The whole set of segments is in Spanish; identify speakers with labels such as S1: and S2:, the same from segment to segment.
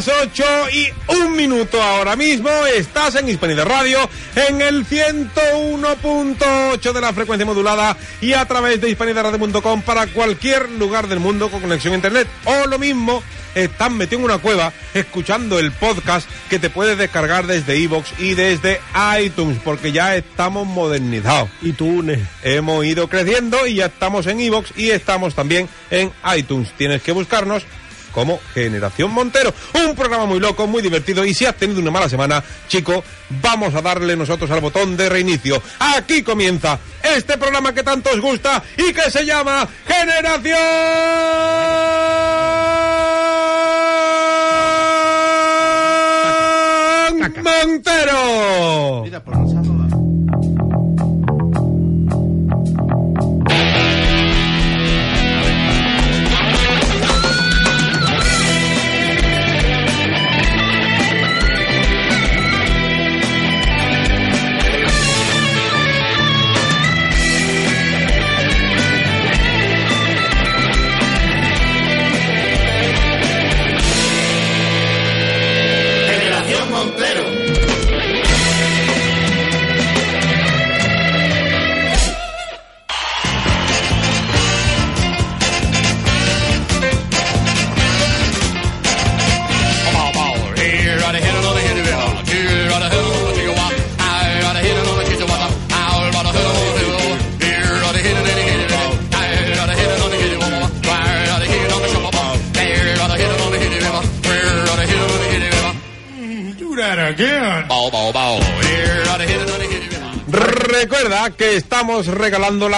S1: y son las 8 y un minuto ahora mismo. Estás en Hispanidad Radio en el 101.8 de la frecuencia modulada y a través de hispanidadradio.com para cualquier lugar del mundo con conexión a internet. O lo mismo, estás metido en una cueva escuchando el podcast que te puedes descargar desde iVoox y desde iTunes porque ya estamos modernizados.
S2: Y tú,
S1: Hemos ido creciendo y ya estamos en iVoox y estamos también en iTunes. Tienes que buscarnos como Generación Montero. Un programa muy loco, muy divertido y si has tenido una mala semana, chico, vamos a darle nosotros al botón de reinicio. Aquí comienza este programa que tanto os gusta y que se llama Generación Montero.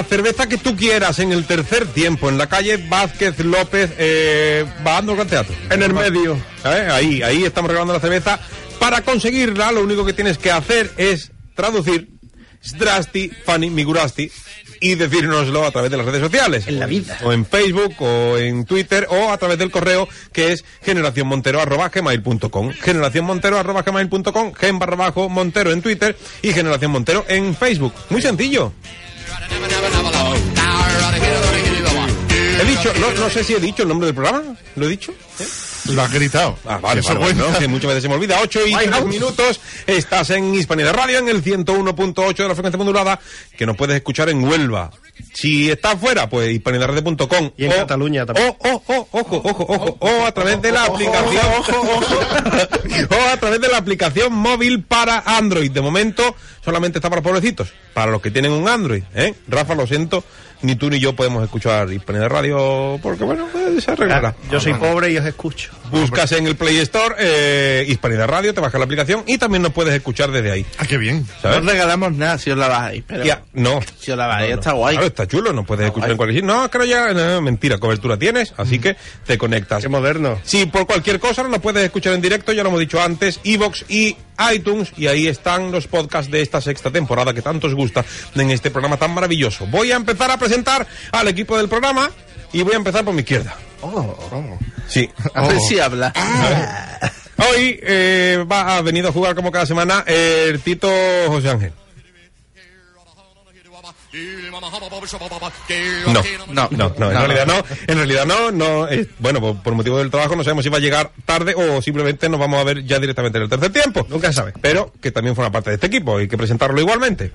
S1: La cerveza que tú quieras en el tercer tiempo en la calle Vázquez López, eh, bajando al Gran teatro.
S2: En el medio.
S1: ¿Sabes? Ahí, ahí estamos regalando la cerveza. Para conseguirla, lo único que tienes que hacer es traducir Strasti, Fanny, Migurasti y decírnoslo a través de las redes sociales.
S2: En la vida.
S1: O en Facebook, o en Twitter, o a través del correo que es generacionmontero.gmail.com. Generacionmontero.gmail.com, gen barra bajo Montero en Twitter y Generación Montero en Facebook. Muy sencillo. He dicho, no, no sé si he dicho el nombre del programa. ¿Lo he dicho? ¿Eh?
S3: Lo has gritado.
S1: Ah, vale, vale, vale, no, que muchas veces se me olvida. 8 y 3 minutos. Estás en Hispanidad Radio en el 101.8 de la frecuencia modulada, que nos puedes escuchar en Huelva. Si estás fuera, pues hispanidadradio.com.
S2: Y en Cataluña también.
S1: O, o, o, ojo, ojo, ojo. O a través de la aplicación. o a través de la aplicación móvil para Android. De momento, solamente está para pobrecitos. Para los que tienen un Android, ¿eh? Rafa, lo siento. Ni tú ni yo podemos escuchar Hispanidad Radio porque, bueno, pues, se arreglará.
S2: Yo soy pobre y os escucho.
S1: Buscas en el Play Store eh, Hispanidad Radio, te bajas la aplicación y también nos puedes escuchar desde ahí.
S3: Ah, qué bien.
S4: No regalamos nada si os la bajáis, pero
S1: Ya, no.
S4: si os la bajáis está guay.
S1: Claro, está chulo, no puedes escuchar
S4: guay.
S1: en cualquier sitio. No, creo ya, no, mentira, cobertura tienes, así que te conectas.
S2: Qué moderno.
S1: Si por cualquier cosa no nos puedes escuchar en directo, ya lo hemos dicho antes, Evox y iTunes, y ahí están los podcasts de esta sexta temporada que tanto os gusta en este programa tan maravilloso. Voy a empezar a presentar al equipo del programa y voy a empezar por mi izquierda. Sí.
S4: A ver si habla.
S1: Hoy eh, va, ha venido a jugar como cada semana el Tito José Ángel. No, no, no, no, en realidad no, en realidad no, no, eh, bueno, por, por motivo del trabajo no sabemos si va a llegar tarde o simplemente nos vamos a ver ya directamente en el tercer tiempo.
S2: Nunca se sabe.
S1: Pero que también forma parte de este equipo, hay que presentarlo igualmente.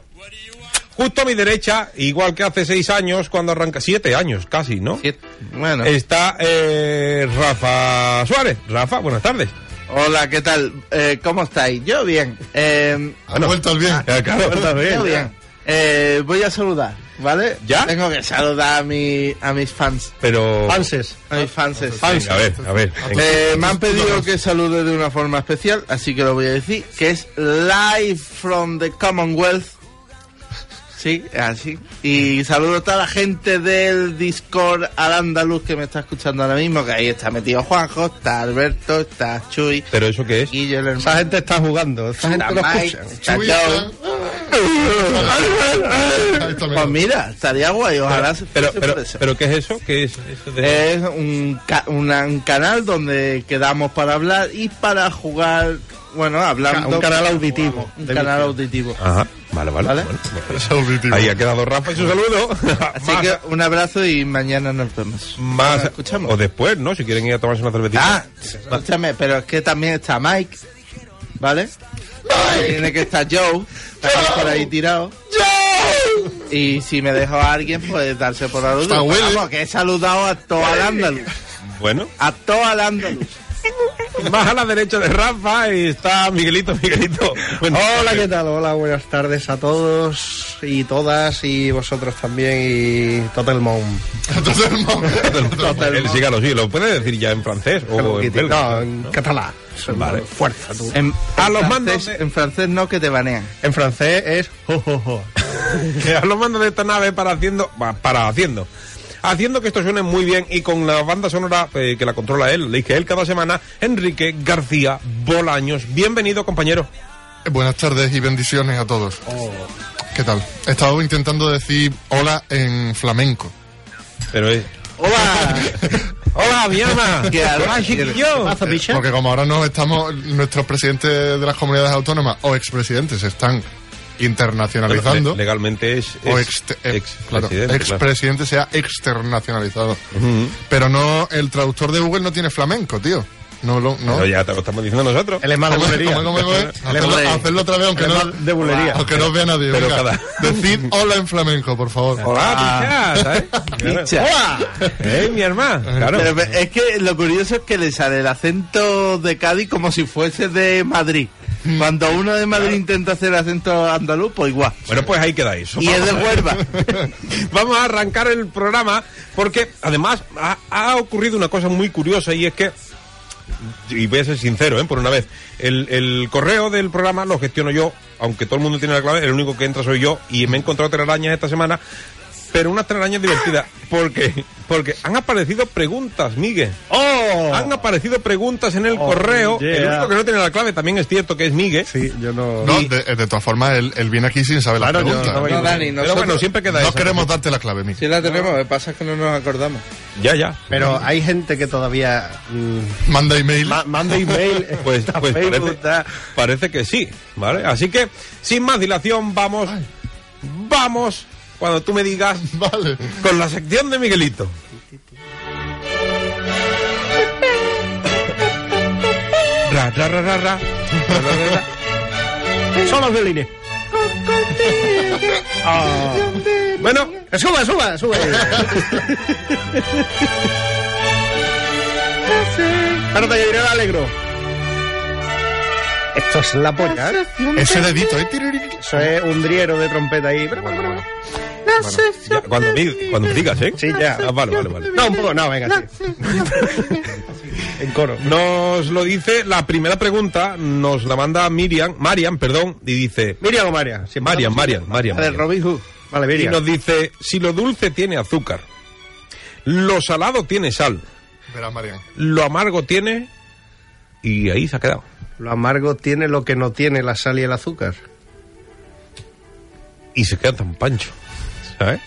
S1: Justo a mi derecha, igual que hace seis años cuando arranca, siete años casi, ¿no?
S4: Siete. Bueno.
S1: Está eh, Rafa Suárez. Rafa, buenas tardes.
S4: Hola, ¿qué tal? Eh, ¿Cómo estáis? Yo bien. Eh,
S3: Ha vuelto al bien.
S1: Eh, claro.
S4: yo bien. Eh, voy a saludar, ¿vale?
S1: ¿Ya?
S4: Tengo que saludar a, mi, a mis fans.
S1: Pero...
S2: Fanses.
S4: A mis fans.
S1: Venga, a ver, a ver.
S4: Eh, me han pedido que salude de una forma especial, así que lo voy a decir, que es Live from the Commonwealth. Sí, es así. Y saludo a toda la gente del Discord al andaluz que me está escuchando ahora mismo, que ahí está metido Juanjo, está Alberto, está Chuy,
S1: ¿Pero eso qué es?
S4: El hermano.
S2: Esa gente está jugando. Esa gente
S4: Está
S2: lo
S4: Mike,
S2: escucha.
S4: está
S3: Chuy está.
S4: Pues mira, estaría guay, ojalá se
S1: Pero,
S4: fuese
S1: pero,
S4: por eso.
S1: pero ¿qué es eso? ¿Qué es eso de...?
S4: Es un, ca- una- un canal donde quedamos para hablar y para jugar, bueno, hablando.
S2: Un canal auditivo.
S4: Un canal auditivo.
S1: Ajá, Vale, vale.
S4: ¿Vale?
S1: bueno, bueno. Ahí ha quedado Rafa y su saludo.
S4: Así que un abrazo y mañana nos vemos.
S1: más
S4: escuchamos.
S1: o después, ¿no? Si quieren ir a tomarse una cervecita.
S4: Ah, escúchame, pero es que también está Mike, ¿vale? Tiene que estar Joe, está por ahí tirado. Y si me dejo a alguien, pues darse por aludido.
S3: Está Willy.
S4: Vamos, que he saludado a todo el andaluz.
S1: Bueno,
S4: A todo el andaluz.
S1: más a la derecha de Rafa y está Miguelito, Miguelito. Bueno,
S2: Hola, ¿qué tal? Hola, buenas tardes a todos y todas y vosotros también y todo el mundo.
S1: Él, sígalo, sí, lo puede decir ya en francés o en belga.
S2: No, en catalán.
S1: Vale.
S2: Fuerza, tú.
S4: En,
S1: A
S4: en
S1: los
S4: francés-
S1: mandos de-
S4: En francés no, que te banean.
S2: En francés es jo, jo, jo.
S1: que a los mandos de esta nave para haciendo para haciendo haciendo que esto suene muy bien y con la banda sonora eh, que la controla él, le dije él cada semana, Enrique García Bolaños. Bienvenido, compañero.
S3: Buenas tardes y bendiciones a todos. ¿Qué tal? He estado intentando decir hola en flamenco.
S1: Pero es
S4: ¡Hola!
S1: Hola, mi alma.
S4: ¿Qué al-
S1: Hola, chiquillo.
S2: ¿Pasa, picha?
S3: Porque como ahora no estamos, nuestros presidentes de las comunidades autónomas o expresidentes están internacionalizando.
S1: Le- legalmente es,
S3: o ex,
S1: ex-
S3: claro,
S1: presidente, claro.
S3: expresidente sea externacionalizado. Pero no, el traductor de Google no tiene flamenco, tío. No lo, no.
S1: Pero ya te lo estamos diciendo nosotros.
S2: Él es más de bulería.
S3: Hacerlo, otra vez, aunque no,
S2: de bulería.
S3: aunque no vea nadie.
S1: Pero cada-
S3: Decid hola en flamenco, por favor.
S1: Hola, picha, ¿sabes?
S4: Picha.
S1: Hola. Eh, mi hermana. Claro.
S4: Pero es que lo curioso es que le sale el acento de Cádiz como si fuese de Madrid. Cuando uno de Madrid intenta hacer acento andaluz, pues igual.
S1: Bueno, pues ahí queda eso.
S4: Y es de Huelva.
S1: Vamos a arrancar el programa porque además ha, ha ocurrido una cosa muy curiosa y es que, y voy a ser sincero, ¿eh? por una vez, el, el correo del programa lo gestiono yo, aunque todo el mundo tiene la clave, el único que entra soy yo y me he encontrado telarañas esta semana, pero unas telarañas divertidas porque, porque han aparecido preguntas, Miguel.
S2: ¡Oh!
S1: Han aparecido preguntas en el
S2: Oh,
S1: correo.
S2: yeah.
S1: El único que no tiene la clave también es cierto que es Miguel.
S2: Sí, yo no...
S3: No, de, de todas formas, él, él viene aquí sin saber
S2: Claro,
S3: la pregunta.
S2: estaba
S4: No, Dani,
S1: Pero bueno, siempre queda
S3: No
S1: eso.
S3: queremos darte la clave, Miki.
S4: sí la tenemos, lo que pasa es que no nos acordamos.
S1: Ya, ya.
S2: Pero hay gente que todavía mm,
S3: Manda email.
S2: ma- manda email.
S1: Pues,
S2: está
S1: pues parece,
S2: está-
S1: parece que sí, ¿vale? Así que, sin más dilación, vamos, vamos, cuando tú me digas,
S3: Vale.
S1: con la sección de Miguelito. Ra, ra, ra, ra, ra.
S2: Son los violines. Ah.
S1: Bueno,
S2: Suba, suba, sube. Ahora te diré alegro. Esto es la polla, ¿eh?
S3: Ese dedito, ¿eh?
S2: Eso es un driero de trompeta ahí.
S1: ya, cuando, di- cuando me digas, ¿eh?
S2: Sí, ya.
S1: Ah, vale, vale, vale.
S2: No, un poco, no, venga, sí. en coro.
S1: Nos lo dice la primera pregunta, nos la manda Miriam, Marian, perdón, y dice,
S2: Miriam o
S1: Marian,
S2: hablamos-
S1: Marian, Marian.
S4: A ver,
S1: Marian.
S4: Robin Hood.
S2: Vale,
S1: Y
S2: Miriam.
S1: nos dice, si lo dulce tiene azúcar, lo salado tiene sal,
S3: Verás, Marian.
S1: lo amargo tiene... Y ahí se ha quedado.
S2: Lo amargo tiene lo que no tiene la sal y el azúcar.
S1: Y se queda tan pancho. ¿Sabes?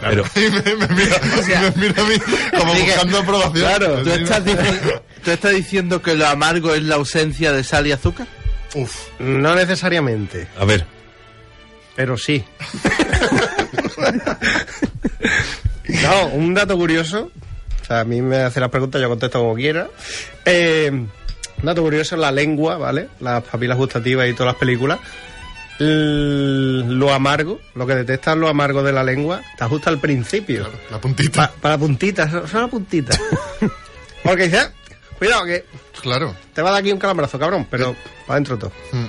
S1: Pero,
S3: Y me, me mira, me mira a mí como
S4: Así que-
S3: buscando aprobación.
S4: Claro, ¿tú estás, tú estás diciendo que lo amargo es la ausencia de sal y azúcar?
S3: Uf.
S2: No necesariamente,
S1: a ver,
S2: pero sí. no, un dato curioso. O sea, a mí me hace las preguntas, yo contesto como quiera. Eh, un dato curioso, la lengua, ¿vale? Las papilas gustativas y todas las películas. Lo amargo, lo que detecta lo amargo de la lengua, te ajusta al principio.
S3: La puntita.
S2: Pa- para puntitas, solo puntitas. Porque dice, "Ah, cuidado que
S3: Claro.
S2: te va a dar aquí un calambrazo, cabrón, pero para adentro todo.
S3: Mm.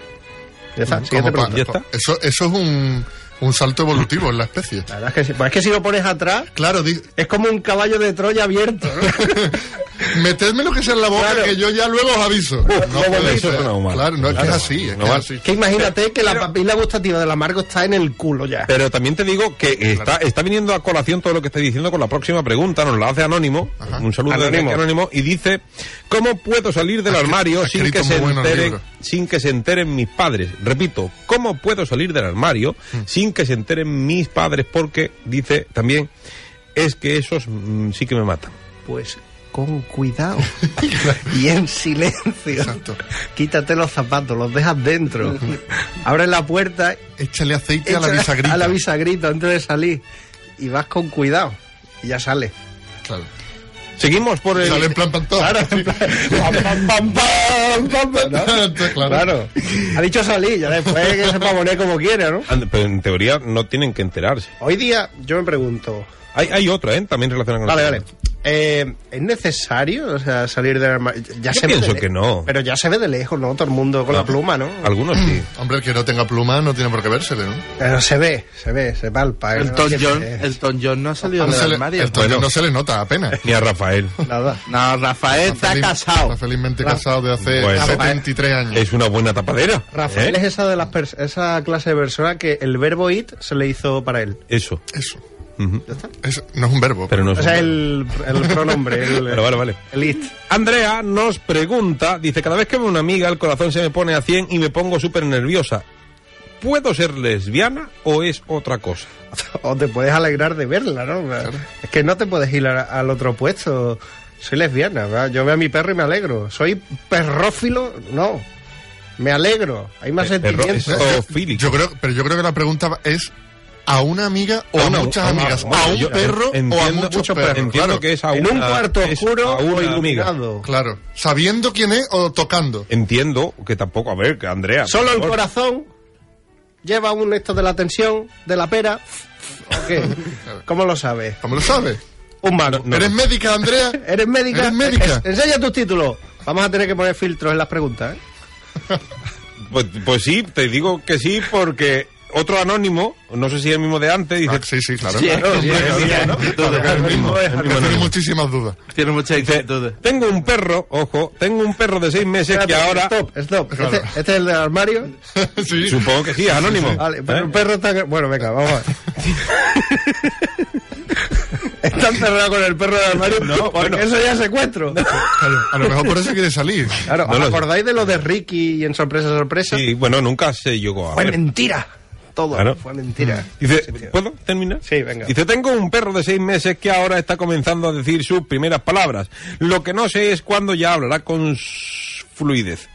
S2: Ya está,
S3: Como
S2: siguiente
S3: pa-
S2: pregunta.
S1: ¿Ya está?
S3: Eso, eso es un, un salto evolutivo en la especie.
S2: La verdad es que sí. Pues es que si lo pones atrás,
S3: Claro, di-
S2: es como un caballo de Troya abierto. ¿no?
S3: metedme lo que sea en la boca
S2: Claro.
S3: que yo ya luego os aviso. No
S1: eso mal.
S3: Claro, no es que
S1: Claro.
S3: es así. Es
S1: No
S3: que
S1: vale.
S3: es así.
S2: que imagínate que la papila gustativa del amargo está en el culo ya.
S1: pero también te digo que está, está viniendo a colación todo lo que estoy diciendo con la próxima pregunta, nos la hace Anónimo,
S3: Ajá.
S1: un saludo.
S2: Anónimo,
S1: y dice, ¿cómo puedo salir del armario
S3: ha
S1: sin que, se enteren, sin que se enteren mis padres? Repito, ¿cómo puedo salir del armario
S3: Mm.
S1: sin que se enteren mis padres? Porque, dice también, es que esos mm, sí que me matan.
S2: Pues con cuidado y en silencio.
S3: Exacto.
S2: Quítate los zapatos, los dejas dentro. Abre la puerta,
S3: Échale aceite a la bisagrita.
S2: a la bisagrita antes de salir y vas con cuidado y ya sale.
S3: Claro.
S1: Seguimos por el...
S3: Sale en plan pantón.
S2: Claro, en plan, pam, pam, pam, pam,
S3: claro.
S2: Ha dicho salir, ya después que se poner como quiera, ¿no?
S1: And- Pero en teoría no tienen que enterarse.
S2: Hoy día yo me pregunto,
S1: Hay, hay otra, ¿eh? También relacionada con
S2: Vale, vale. Eh, ¿Es necesario o sea, salir del armario? Ya
S1: Yo
S2: se
S1: pienso que no.
S2: Pero ya se ve de lejos, ¿no? Todo el mundo con la pluma, ¿no?
S1: Algunos sí.
S3: Hombre, el que no tenga pluma no tiene por qué vérsele, ¿no?
S2: Pero se ve, se ve, se palpa. ¿eh?
S4: El
S2: ¿no?
S4: Tom John, el Tom John no ha salido
S3: No
S4: del armario.
S3: el toque
S1: Bueno.
S3: no se le nota apenas.
S1: Ni a Rafael.
S2: Nada.
S4: No, Rafael está
S3: Feliz-
S4: casado.
S3: Está felizmente
S2: Ra-
S3: casado de hace
S1: Bueno.
S3: 73 años.
S1: Es una buena tapadera.
S2: Rafael
S1: ¿eh?
S2: es esa de las esa clase de persona que el verbo it se le hizo para él.
S1: Eso.
S3: Eso. Es- no es un verbo.
S1: Pero no es
S2: O sea, el, el pronombre, el,
S1: Vale, vale, vale.
S2: el it.
S1: Andrea nos pregunta, dice, cada vez que veo una amiga el corazón se me pone a 100 y me pongo súper nerviosa. ¿Puedo ser lesbiana o es otra cosa?
S2: O te puedes alegrar de verla, ¿no? Es que no te puedes ir a- al otro puesto. Soy lesbiana, ¿verdad? Yo veo a mi perro y me alegro. Soy perrófilo, no. Me alegro. Hay más
S1: Eh,
S2: sentimientos.
S3: Yo creo, pero yo creo que la pregunta es a una amiga o a
S1: Una-
S3: muchas
S1: a una-
S3: amigas,
S1: bueno,
S3: a un
S1: yo
S3: perro o a muchos
S1: mucho
S3: perros.
S1: Entiendo
S3: claro,
S1: que es a
S2: en un
S1: una-
S2: cuarto oscuro
S1: a
S2: o
S1: una amiga.
S2: iluminado.
S3: claro. Sabiendo quién es o tocando.
S1: Entiendo que tampoco, a ver, que Andrea.
S2: Solo el corazón lleva un esto de la tensión, de la pera. ¿O qué? ¿Cómo lo sabes?
S3: ¿Cómo lo sabes?
S2: Un mago.
S1: No.
S3: ¿Eres médica, Andrea?
S2: ¿Eres médica?
S3: ¿Eres médica?
S2: Es- enseña tus títulos. Vamos a tener que poner filtros en las preguntas, ¿eh?
S1: Pues, pues sí, te digo que sí, porque otro anónimo, no sé si es el mismo de antes, dice.
S3: Ah, sí, sí, claro.
S4: Sí, sí, sí, sí,
S3: ¿no?
S4: sí,
S3: que Tiene muchísimas dudas.
S4: Tiene muchas
S1: dice,
S4: inquietudes.
S1: tengo un perro, ojo, tengo un perro de seis meses que
S2: Espérate,
S1: ahora.
S2: Stop, stop.
S3: Claro.
S2: Este, este es el del armario.
S3: sí.
S1: Supongo que sí, es anónimo.
S2: Vale, pero
S1: ¿Eh?
S2: el perro está... Bueno, venga, vamos a ver. está encerrado con el perro del armario
S1: No, bueno.
S2: eso ya es secuestro.
S3: Claro, a lo mejor por eso quiere salir.
S2: Claro,
S1: No
S2: ¿os
S1: sé.
S2: acordáis de lo de Ricky y en Sorpresa, Sorpresa?
S1: Sí, bueno, nunca se llegó a
S2: Fue
S1: ver.
S2: mentira. Todo
S1: Claro.
S2: fue mentira.
S1: Dice, ¿puedo terminar?
S2: Sí, venga.
S1: Dice, tengo un perro de seis meses que ahora está comenzando a decir sus primeras palabras. Lo que no sé es cuándo ya hablará con fluidez.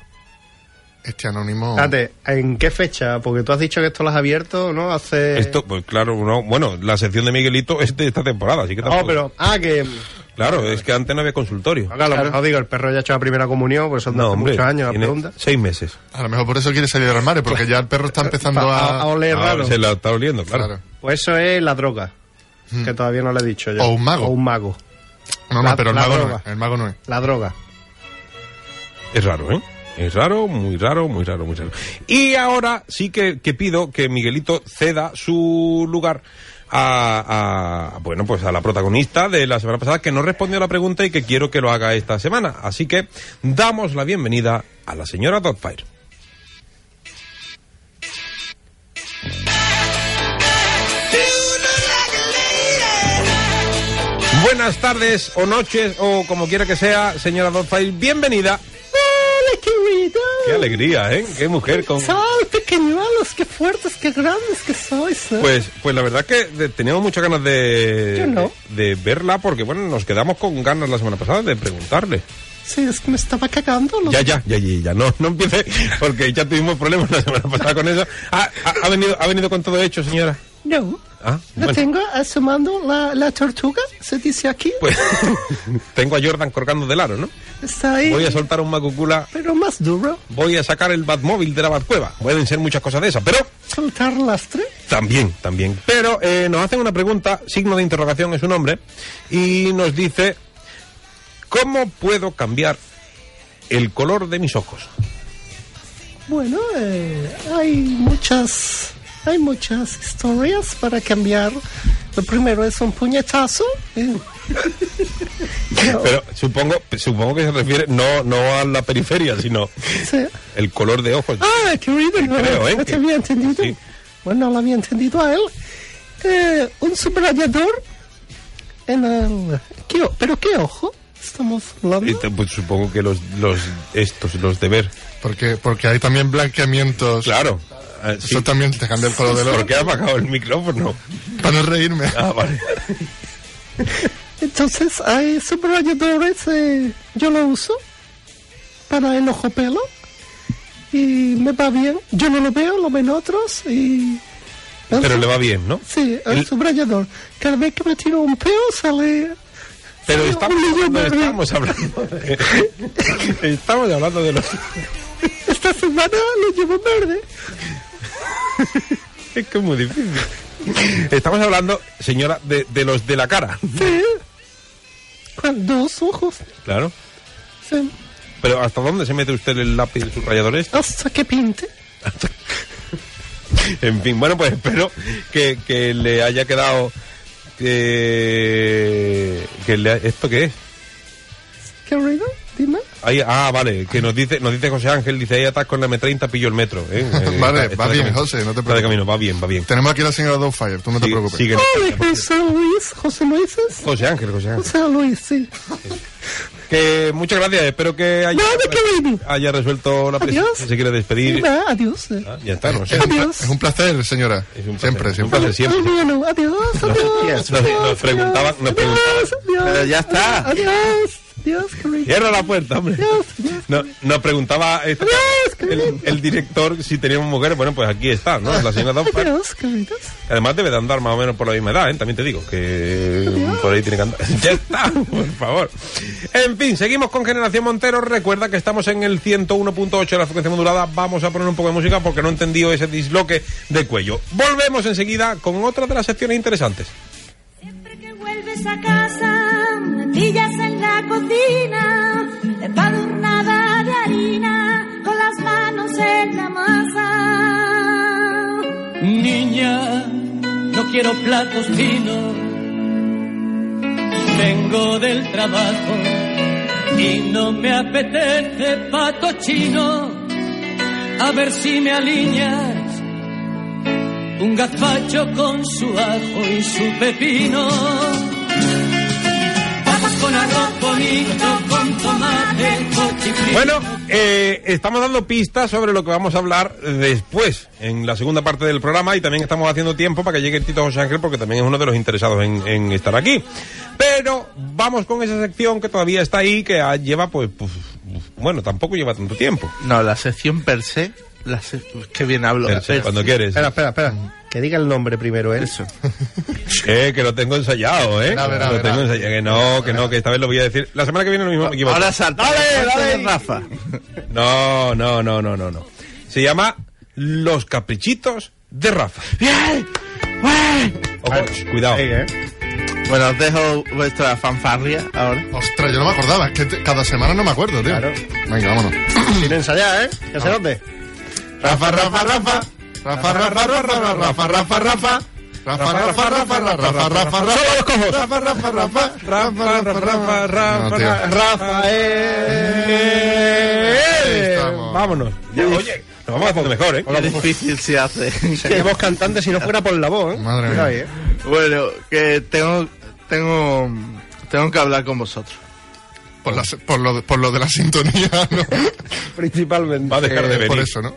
S3: Este anónimo.
S2: Espérate, ¿en qué fecha? Porque tú has dicho que esto lo has abierto, ¿no? Hace...
S1: Esto, pues claro, no, bueno, la sección de Miguelito es de esta temporada, así que
S2: No,
S1: tampoco-
S2: pero... Ah, que...
S1: Claro, es que antes no había consultorio.
S2: Acá a lo mejor digo, el perro ya ha hecho la primera comunión, pues son
S1: No,
S2: hace
S1: hombre,
S2: muchos años la
S1: tiene
S2: pregunta.
S1: seis meses.
S3: A lo mejor por eso quiere salir del armario, porque ya el perro está empezando
S2: a, a
S3: a.
S2: oler raro.
S1: se la está oliendo, claro.
S3: Claro.
S2: Pues eso es la droga, que todavía no le he dicho yo.
S3: O un mago.
S2: O un mago.
S3: No,
S2: La-
S3: no, pero el
S2: la
S3: mago no es. El mago no es.
S2: La droga.
S1: Es raro, ¿eh? Es raro, muy raro, muy raro, muy raro. Y ahora sí que, que pido que Miguelito ceda su lugar a, a- bueno, pues a la protagonista de la semana pasada que no respondió a la pregunta y que quiero que lo haga esta semana. Así que damos la bienvenida a la señora Dotfire. Buenas tardes o noches o como quiera que sea, señora Dotfire, bienvenida. Qué alegría, ¿eh? Qué mujer con...
S2: ¡Sal, ¡Qué fuertes, qué grandes que sois! ¿eh?
S1: Pues, pues la verdad que de- teníamos muchas ganas de,
S2: Yo no.
S1: de verla porque, bueno, nos quedamos con ganas la semana pasada de preguntarle.
S2: Sí, es que me estaba cagando.
S1: Ya, ya, ya, ya, ya, no, no empiece porque ya tuvimos problemas la semana pasada con eso. Ah, ha, ha venido, ¿Ha venido con todo hecho, señora?
S2: No,
S1: Ah, bueno,
S2: tengo asomando la, la tortuga, se dice aquí.
S1: pues tengo a Jordan colgando del aro, ¿no?
S2: Está ahí,
S1: Voy a soltar un macucula,
S2: pero más duro.
S1: voy a sacar el Batmóvil de la Batcueva. Pueden ser muchas cosas de esas, pero
S2: Soltar lastre.
S1: También, también. Pero eh, nos hacen una pregunta, signo de interrogación es su nombre, y nos dice, ¿cómo puedo cambiar el color de mis ojos?
S2: Bueno, eh, hay muchas, hay muchas historias para cambiar. Lo primero es un puñetazo. eh. No,
S1: Pero supongo, supongo que se refiere no, no a la periferia, sino
S2: sí.
S1: el color de ojos.
S2: Ah, querido, no,
S1: creo, ¿eh?
S2: no te había entendido.
S1: Sí.
S2: Bueno, no lo había entendido a él. Eh, un subrayador en el... ¿Qué ¿Pero qué ojo? Estamos hablando.
S1: Pues supongo que los, los, estos, los de ver.
S3: Porque, porque hay también blanqueamientos.
S1: Claro. Ah, sí.
S3: Eso también te cambia el color del ojo.
S1: ¿Por qué ha apagado el micrófono?
S3: Para no reírme.
S1: Ah, vale.
S5: Entonces, hay subrayadores, eh, yo lo uso para el ojo pelo y me va bien. Yo no lo veo, lo ven otros y...
S1: Pero le va bien, ¿no?
S5: Sí, el,
S1: El-
S5: subrayador. Cada vez que me tiro un peo sale...
S1: Pero
S5: sale
S1: estamos,
S5: verde.
S1: estamos hablando de... Estamos hablando de los...
S5: Esta semana lo llevo verde.
S1: Es que es muy difícil. Estamos hablando, señora, de, de los de la cara.
S5: Sí. Con dos ojos.
S1: Claro.
S5: Sí.
S1: Pero ¿hasta dónde se mete usted el lápiz del subrayador este?
S5: Hasta que pinte.
S1: En fin, bueno, pues espero que, que le haya quedado... Que, que le ha- ¿Esto qué es? Ahí, ah, vale, que nos dice, nos dice José Ángel, dice ahí atrás con la M30 pillo el metro. ¿eh? Eh,
S3: Vale,
S1: está- está
S3: va bien,
S1: camino.
S3: José, no te
S1: Está de
S3: preocupes.
S1: camino, va bien, va bien.
S3: Tenemos aquí a la señora Doubtfire, tú no te preocupes.
S1: sigue.
S5: José Luis. José Luis.
S1: José Ángel, José Ángel.
S5: José Luis, sí.
S1: Que muchas gracias, espero que haya, resuelto la presión.
S5: Adiós.
S1: Si se quiere despedir.
S5: Va, adiós.
S1: Ah, ya está, no sé.
S5: Adiós.
S3: es un placer, señora.
S1: Es un placer,
S3: siempre,
S1: es un
S3: siempre.
S1: placer, siempre.
S5: Ah, bueno, adiós, adiós.
S1: Nos- nos preguntaban- nos preguntaban.
S5: Adiós, adiós.
S4: Pero ya está.
S5: Adiós, querido.
S1: Cierra la puerta, hombre.
S5: Adiós, adiós.
S1: No, nos preguntaba esta- el, director si teníamos mujeres. Bueno, pues aquí está, ¿no? La señora
S5: queridos.
S1: Además debe de andar más o menos por la misma edad, ¿eh? también te digo, que por ahí tiene que andar. ya está, por favor. En fin, seguimos con Generación Montero. Recuerda que estamos en el 101.8 de la frecuencia modulada. Vamos a poner un poco de música porque no he entendido ese disloque de cuello. Volvemos enseguida con otra de las secciones interesantes.
S6: Siempre que vuelves a casa, me pillas en cocina, empadurnada de harina, con las manos en la masa.
S7: Niña, no quiero platos finos. Vengo del trabajo y no me apetece pato chino. A ver si me alineas un gazpacho con su ajo y su pepino. Papas con arroz bonito, con tomate, cochifrito.
S1: Bueno, eh, estamos dando pistas sobre lo que vamos a hablar después, en la segunda parte del programa, y también estamos haciendo tiempo para que llegue el Tito José Ángel, porque también es uno de los interesados en, en estar aquí. Pero vamos con esa sección que todavía está ahí, que lleva, pues, pues, bueno, tampoco lleva tanto tiempo.
S4: No, la sección per se, la se- que bien hablo.
S1: Pero, sí,
S4: Per
S1: cuando quieres.
S2: Espera, espera, espera. Que diga el nombre primero él.
S4: Eso.
S1: Eh, que lo tengo ensayado, ¿eh?
S3: Verá, verá,
S1: lo
S3: verá.
S1: tengo ensayado. Que no, que no, que esta vez lo voy a decir. La semana que viene lo mismo me equivoco.
S4: Ahora salta.
S1: Dale, dale.
S4: Rafa.
S1: No, no, no, no, no, no. Se llama Los Caprichitos de Rafa.
S4: ¡Bien!
S1: Ojo, cuidado.
S2: ¿eh?
S4: Bueno, os dejo vuestra fanfarria ahora.
S3: Ostras, yo no me acordaba, es que te- cada semana no me acuerdo, tío.
S2: Claro.
S3: Venga, vámonos.
S2: Sin ensayar, ¿eh? Que se note.
S3: Rafa, Rafa, Rafa. Rafa, Rafa, Rafa, Rafa, Rafa, Rafa. Rafa, Rafa, Rafa, Rafa, Rafa, Rafa, Rafa. Rafa, Rafa, Rafa.
S1: Rafa, Rafa, Rafa, Rafa,
S3: No, tío. Ahí estamos.
S1: Vámonos. Oye, nos vamos haciendo mejor, ¿eh?
S4: Qué difícil se hace.
S2: Seríamos cantantes si no fuera por la voz, ¿eh?
S3: Madre mía.
S2: ¿eh?
S4: bueno, que tengo, tengo, tengo que hablar con vosotros.
S3: Por, la- por lo, de- por lo de la sintonía, ¿no?
S2: Principalmente.
S1: Va a dejar de
S3: Eh, Por
S1: venir.
S3: eso, ¿no?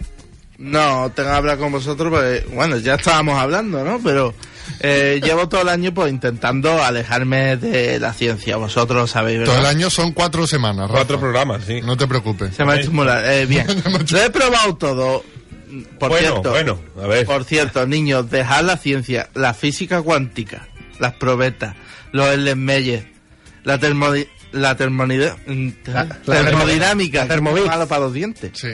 S4: No, tengo que hablar con vosotros porque, bueno, ya estábamos hablando, ¿no? Pero eh, llevo todo el año pues intentando alejarme de la ciencia. Vosotros lo sabéis, ¿verdad?
S3: Todo el año son cuatro semanas, Rafa.
S1: Cuatro programas, sí.
S3: No te preocupes.
S4: Se me ha largo. Eh, bien, lo he probado todo. Por
S1: Bueno,
S4: cierto,
S1: bueno, a ver.
S4: Por cierto, niños, dejad la ciencia, la física cuántica, las probetas, los Erlenmeyer, la termodi la, termonida- mm,
S2: la
S4: termodinámica, malo para los dientes.
S3: Sí.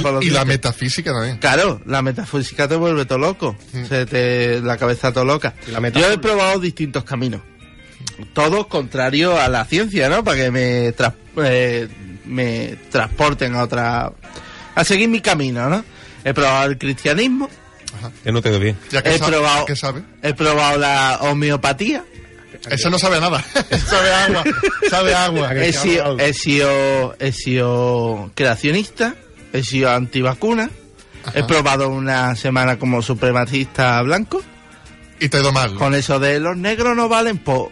S3: Y,
S4: para los
S3: y la metafísica también.
S4: Claro, la metafísica te vuelve todo loco. Se te, la cabeza todo loca. Yo he probado distintos caminos. Todos contrarios a la ciencia, ¿no? Para que me, tras- eh, me transporten a otra... A seguir mi camino, ¿no? He probado el cristianismo,
S1: Que no te doy bien.
S3: Ya que
S4: he
S3: sabe,
S4: probado... He probado la homeopatía.
S3: Eso no sabe a nada. sabe a agua. Sabe a agua.
S4: He sido, he sido, he sido creacionista. He sido antivacuna. He probado una semana como supremacista blanco.
S3: Y te ido mal.
S4: Con eso de los negros no valen, pues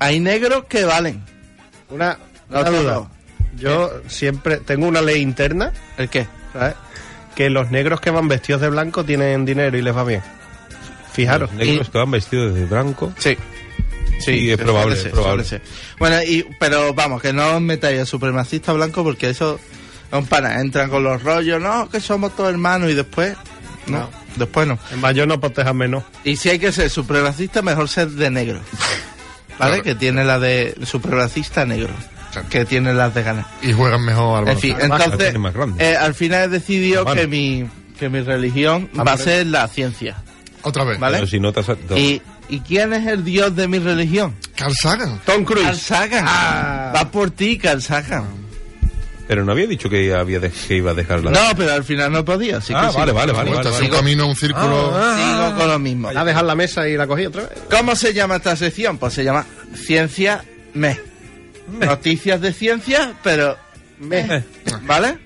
S4: hay negros que valen.
S2: Una,
S4: No
S2: una duda. Yo siempre tengo una ley interna,
S4: ¿El qué?
S2: ¿sabes? Que los negros que van vestidos de blanco tienen dinero y les va bien. Fijaros.
S1: Los negros
S4: Y-
S1: que van vestidos de blanco.
S4: Sí.
S1: Sí, es probable, es probable.
S4: Bueno, y, pero vamos, que no os metáis a supremacista blanco porque eso es un pana. Entran con los rollos, no, que somos todos hermanos y después, no, después no.
S2: En mayor no protejas menos.
S4: Y si hay que ser supremacista, mejor ser de negro. ¿Vale?
S3: Claro.
S4: Que tiene la de supremacista negro.
S3: Claro.
S4: Que tiene las de ganas.
S3: Y juegan mejor al
S4: En fin, entonces,
S1: más
S4: eh, al final he decidido
S1: Bueno.
S4: que mi, que mi religión va a ser la ciencia.
S3: Otra vez.
S4: ¿Vale?
S1: Pero si no te has- no.
S4: ¿Y, ¿Y quién es el dios de mi religión?
S3: Carl Sagan.
S2: Tom
S4: Carl
S2: Cruise.
S4: Sagan.
S2: Ah.
S4: Va por ti, Carl Sagan.
S1: Pero no había dicho que, había de- que iba a dejarla.
S4: No, pero al final no podía, así que
S1: ah, vale, vale, vale.
S3: Un camino, un círculo.
S1: Ah,
S4: Sigo con lo mismo.
S2: A dejar la mesa y la cogí otra vez.
S4: ¿Cómo se llama esta sección? Pues se llama Ciencia Me. Noticias de ciencia, pero me. ¿Vale?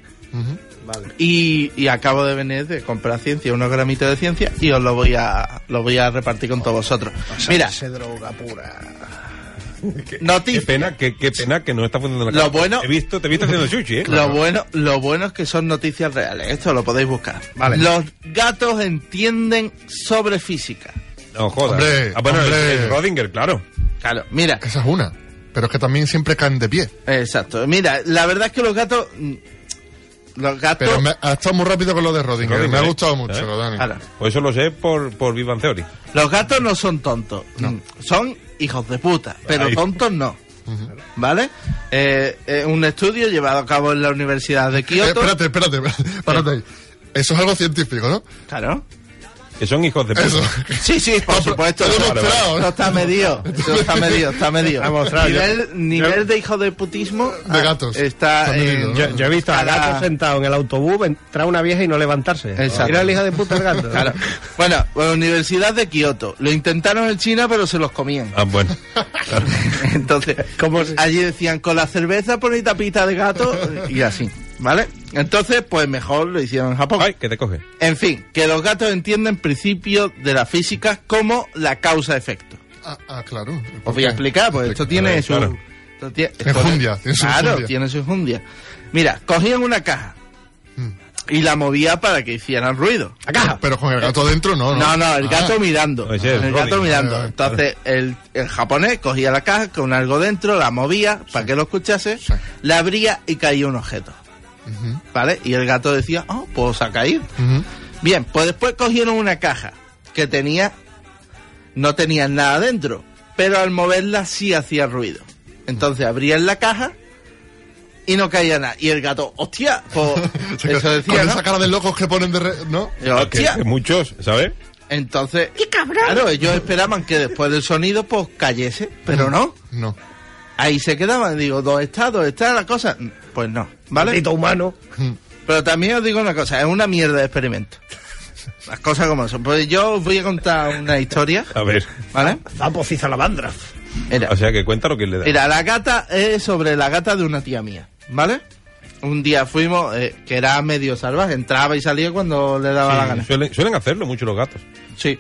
S4: Y, y acabo de venir de comprar ciencia, unos gramitos de ciencia, y os lo voy a, lo voy a repartir con todos vosotros. Mira,
S2: Se droga pura.
S1: Qué
S4: noticias.
S1: pena, qué, qué pena que no está funcionando la
S4: Lo
S1: cámara.
S4: bueno-
S1: he visto, te he visto haciendo sushi, ¿eh?
S4: Lo bueno, lo bueno es que son noticias reales. Esto lo podéis buscar.
S2: Vale.
S4: Los gatos entienden sobre física.
S1: No jodas.
S3: Hombre,
S1: ah, bueno,
S3: hombre.
S1: el, el Rodinger, claro.
S4: Claro, mira,
S3: Esa es una. Pero es que también siempre caen de pie.
S4: exacto. Mira, la verdad es que los gatos, mm, los gatos,
S3: Pero me, ha estado muy rápido con lo de Rodinger.
S1: Rodinger,
S3: Me ha
S1: ¿eh?
S3: gustado mucho,
S1: ¿Eh?
S3: Dani.
S4: Claro.
S1: Pues eso lo sé por, por Vivan Theory.
S4: los gatos no son tontos, Mm, son hijos de puta, pero
S1: Ahí.
S4: tontos no. ¿Vale? Eh, eh, un estudio llevado a cabo en la Universidad de
S3: Eh,
S4: Kioto.
S3: espérate, espérate, espérate, espérate ahí. Eso es algo científico, ¿no?
S4: Claro.
S1: Que son hijos de puta.
S3: Eso.
S4: Sí, sí, por supuesto. Eso- está medido. Eso está medido, está medido. Nivel nivel de hijo de putismo.
S3: De gatos.
S4: Está.
S3: ¿no?
S2: Yo, yo he visto a gato sentado en el autobús, entrar una vieja y no levantarse.
S4: Exacto.
S2: Era el hijo de puta el gato.
S4: Claro. Bueno, Universidad de Kioto. Lo intentaron en China, pero se los comían.
S1: Ah, bueno. Claro.
S4: Entonces,
S2: ¿Cómo se-
S4: allí decían con la cerveza por tapita de gato y así, ¿vale? Entonces, pues mejor lo hicieron en Japón.
S1: Ay, que te coge.
S4: En fin, que los gatos entienden principios de la física como la causa-efecto.
S3: Ah, ah, claro.
S4: Os
S3: ¿Por
S4: voy a explicar, pues esto tiene su...
S1: claro.
S4: esto tiene- esto-
S3: Enjundia, tiene su
S4: Claro,
S3: enjundia.
S4: tiene su enjundia. Mira, cogían una caja
S3: Mm.
S4: y la movía para que hicieran ruido.
S2: La caja.
S3: Pero con el gato dentro, no, no.
S4: No, no, el
S3: Ah,
S4: gato mirando.
S1: Es
S4: el gato mirando.
S3: Ah,
S4: Entonces, el, el japonés cogía la caja con algo dentro, la movía para que lo escuchase,
S3: Sí.
S4: la abría y caía un objeto. ¿Vale? Y el gato decía, oh, pues se ha caído. Bien, pues después cogieron una caja que tenía, no tenía nada dentro, pero al moverla sí hacía ruido. Entonces abrían la caja y no caía nada. Y el gato, hostia, pues eso decía,
S3: Con
S4: ¿no?
S3: esa cara de locos que ponen de... re- ¿No?
S4: Y yo,
S1: Que,
S4: hostia.
S1: que muchos, ¿sabes?
S4: Entonces, claro, ellos esperaban que después del sonido pues cayese, pero no.
S3: No.
S4: Ahí se quedaban, digo, ¿dónde está? ¿Dónde está la cosa? Pues no, ¿vale?
S2: Maldito humano.
S3: Mm.
S4: Pero también os digo una cosa, es una mierda de experimento. Las cosas como son. Pues yo os voy a contar una historia,
S1: A ver.
S4: ¿vale?
S2: Vamos y salamandras.
S4: Mira,
S1: O sea, que cuenta lo que le da.
S4: mira, la gata es sobre la gata de una tía mía, ¿vale? Un día fuimos, eh, que era medio salvaje, entraba y salía cuando le daba la gana.
S1: Suelen, suelen hacerlo mucho los gatos.
S4: Sí,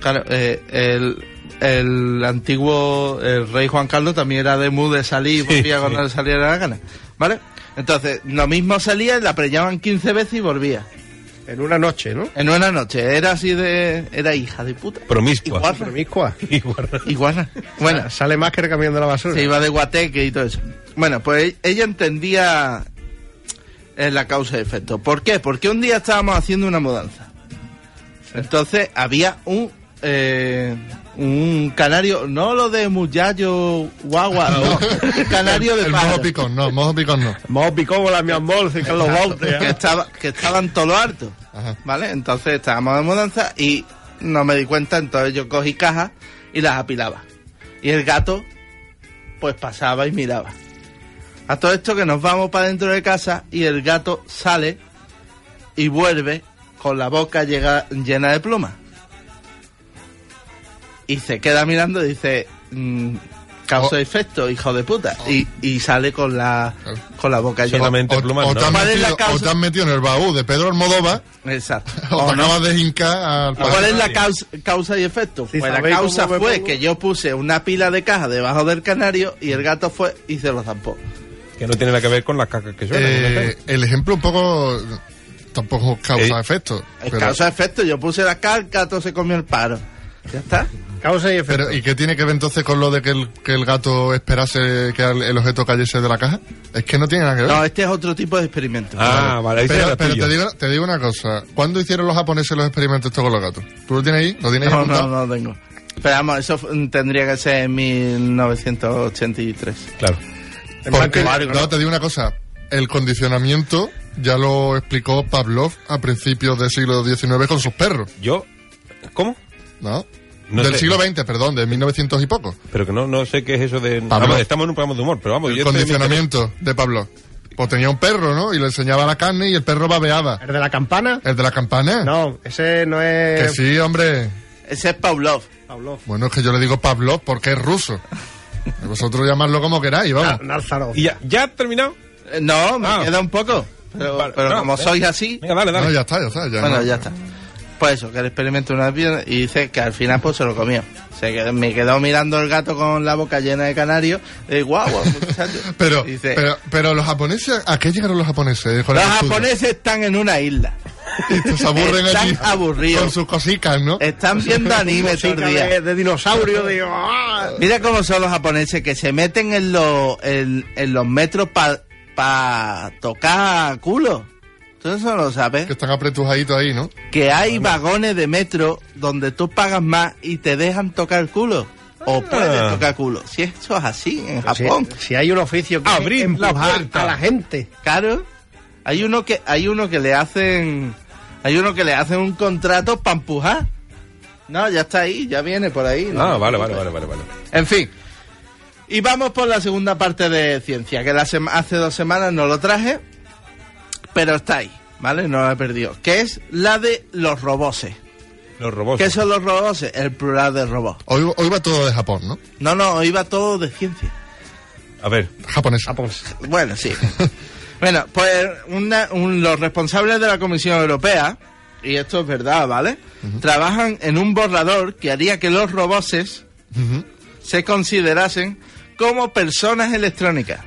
S4: claro, eh, el, el antiguo el rey Juan Carlos también era de mood de salir y
S1: Sí,
S4: volvía cuando
S1: sí.
S4: le saliera la gana, ¿vale? Entonces, lo mismo salía, la preñaban 15 veces y volvía.
S2: En una noche, ¿no?
S4: En una noche, era así de... era hija de puta.
S1: Promiscua.
S4: Igual.
S2: Promiscua.
S1: Igual.
S4: Iguana. Bueno,
S2: Sale más que el camión de la basura.
S4: se iba de guateque y todo eso. Bueno, pues ella entendía eh, la causa y efecto. ¿Por qué? Porque un día estábamos haciendo una mudanza. Entonces había un eh, un canario, no lo de muchacho guagua, no, un canario de
S3: El
S4: pájaro,
S3: mojo picón, no, mojo picón no.
S2: Mojo picó la mi amor, y Carlos Baute.
S4: que estaba que estaban todo lo harto,
S3: Ajá.
S4: ¿vale? Entonces estábamos de mudanza y no me di cuenta, entonces yo cogí cajas y las apilaba. Y el gato pues pasaba y miraba. A todo esto que nos vamos para dentro de casa y el gato sale y vuelve con la boca llega- llena de plumas. Y se queda mirando y dice, mm, causa
S3: Oh.
S4: efecto, hijo de puta. Y, y sale con la,
S3: Claro.
S4: con la boca llena.
S1: Solamente
S3: O,
S1: plumas,
S3: o o te has metido en el baúl de Pedro Almodóvar
S4: Exacto.
S3: o
S4: O
S3: te
S4: no.
S3: acabas de hincar al
S4: ¿Cuál es la causa, causa y efecto?
S2: Sí,
S4: pues la
S2: ¿sabéis
S4: causa fue
S2: pongo?
S4: que yo puse una pila de cajas debajo del canario y el gato fue y se lo zampó.
S1: Que no tiene nada que ver con las cacas que suenan.
S3: Eh, el ejemplo un poco tampoco causa
S1: Eh,
S3: efecto.
S4: Es
S3: pero-
S4: causa efecto, yo puse la caja, el gato se comió el paro. Ya está.
S2: Causa y efecto.
S3: Pero, ¿y qué tiene que ver entonces con lo de que el, que el gato esperase que el, el objeto cayese de la caja? Es que no tiene nada que ver.
S4: No, este es otro tipo de experimento.
S1: Ah, vale, ahí
S3: pero pero te, digo, te digo una cosa. ¿Cuándo hicieron los japoneses los experimentos estos con los gatos? ¿Tú lo tienes ahí? ¿Lo tienes ahí
S4: No, no, no tengo. Pero vamos, eso tendría que ser en 1983.
S1: Claro.
S3: Porque,
S2: negro,
S3: no, te digo una cosa. El condicionamiento ya lo explicó Pavlov a principios del siglo XIX con sus perros,
S1: Yo, ¿cómo?
S3: ¿no?
S1: No
S3: del
S1: sé.
S3: siglo XX, perdón, de 1900 y poco.
S1: Pero que no, no sé qué es eso de...
S3: Pablo.
S1: Vamos, estamos en un programa de humor, pero vamos,
S3: El
S1: yo
S3: condicionamiento de Pavlov. Pues tenía un perro, ¿no? Y le enseñaba la carne y el perro babeaba.
S2: ¿El de la campana?
S3: ¿El de la campana?
S2: No, ese no
S3: Que
S2: es...
S3: sí, hombre.
S4: Ese es Pavlov.
S2: Pavlov.
S3: Bueno, es que yo le digo Pavlov porque es ruso. Vosotros llamadlo como queráis, vamos.
S2: Nazarov.
S1: ¿Y ya, ya has terminado?
S4: Eh, No, me
S1: Ah.
S4: queda un poco. Pero,
S1: Vale,
S4: pero
S1: no,
S4: como
S1: eh.
S4: sois así,
S1: Venga, dale, dale.
S3: No, ya está, ya está. Ya
S4: bueno,
S3: no.
S4: ya está. Pues eso, que el experimento una vez y dice que al final pues se lo comió. Se quedó- me quedó mirando el gato con la boca llena de canarios. Y guau.
S3: Pero,
S4: dice,
S3: pero, pero los japoneses, ¿a qué llegaron los japoneses? Con
S4: los japoneses están en una isla.
S3: Y se aburren
S4: están
S3: allí
S4: aburridos.
S3: con sus cositas, ¿no?
S4: Están viendo anime todo el día.
S2: de, de dinosaurio, de...
S4: Mira cómo son los japoneses que se meten en, los en, en los metros para tocar culo. ¿Tú eso lo sabes?
S3: Que están apretujaditos ahí, ¿no?
S4: Que hay vagones de metro donde tú pagas más y te dejan tocar el culo. O puedes tocar culo. Si eso es así en Japón.
S2: si hay un oficio que
S1: Abrid
S2: es
S1: la puerta.
S2: a la gente.
S4: Claro. Hay uno que hay uno que le hacen hay uno que le hacen un contrato para empujar. No, ya está ahí, ya viene por ahí. ¿no?
S1: Ah, vale, vale, vale, vale, vale.
S4: En fin. Y vamos por la segunda parte de ciencia, que la hace dos semanas no lo traje, pero está ahí, ¿vale? No la he perdido. Que es la de los roboses.
S1: Los robots.
S4: ¿Qué son los roboses? El plural de robot.
S3: Hoy, hoy va todo de Japón, ¿no?
S4: No, no, iba todo de ciencia.
S1: A ver,
S3: Japonés.
S4: Bueno, sí. bueno, pues una- un- los responsables de la Comisión Europea, y esto es verdad, ¿vale? Trabajan en un borrador que haría que los roboses
S3: Ujú.
S4: se considerasen como personas electrónicas.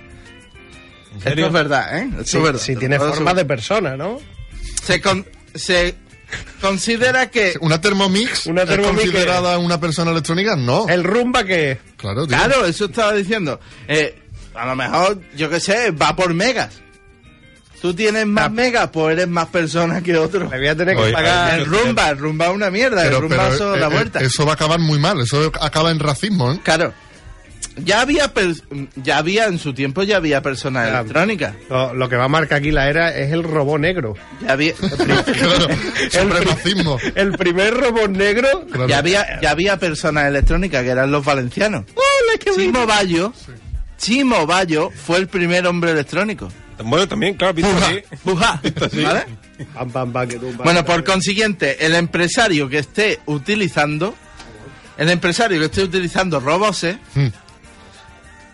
S1: ¿En
S4: Esto es verdad, ¿eh? Esto
S2: Si,
S4: es verdad.
S2: si tiene forma de persona, ¿no?
S4: Se, con- se considera que...
S3: ¿Una Thermomix
S2: Una
S3: es considerada una persona electrónica? No.
S2: El rumba que...
S3: Claro, tío.
S4: Claro, eso estaba diciendo. Eh, a lo mejor, yo qué sé, va por megas. Tú tienes más megas, pues eres más persona que otro.
S2: Le voy a tener que
S1: Oye,
S2: pagar...
S4: El rumba, el rumba es una mierda, el
S3: Pero,
S4: rumba
S3: pero,
S4: eso
S3: eh,
S4: da
S3: eh,
S4: vuelta.
S3: eso va a acabar muy mal. Eso acaba en racismo, ¿eh?
S4: Claro. Ya había, ya había, en su tiempo ya había personas
S2: Ya.
S4: electrónicas.
S2: Lo, lo que va a marcar aquí la era es el robot negro.
S4: Ya había,
S3: claro.
S2: El primer robot negro...
S3: Claro.
S4: ya había, ya había personas electrónicas que eran los valencianos.
S2: ¡Hola, qué
S4: Chimo Bayo, Chimo Bayo fue el primer hombre electrónico.
S1: Bueno, también, claro, visto así.
S4: Buja, ¿vale?
S2: Pam, pam, pam, que tumba.
S4: Bueno, por consiguiente, el empresario que esté utilizando, el empresario que esté utilizando robots,
S3: Hmm.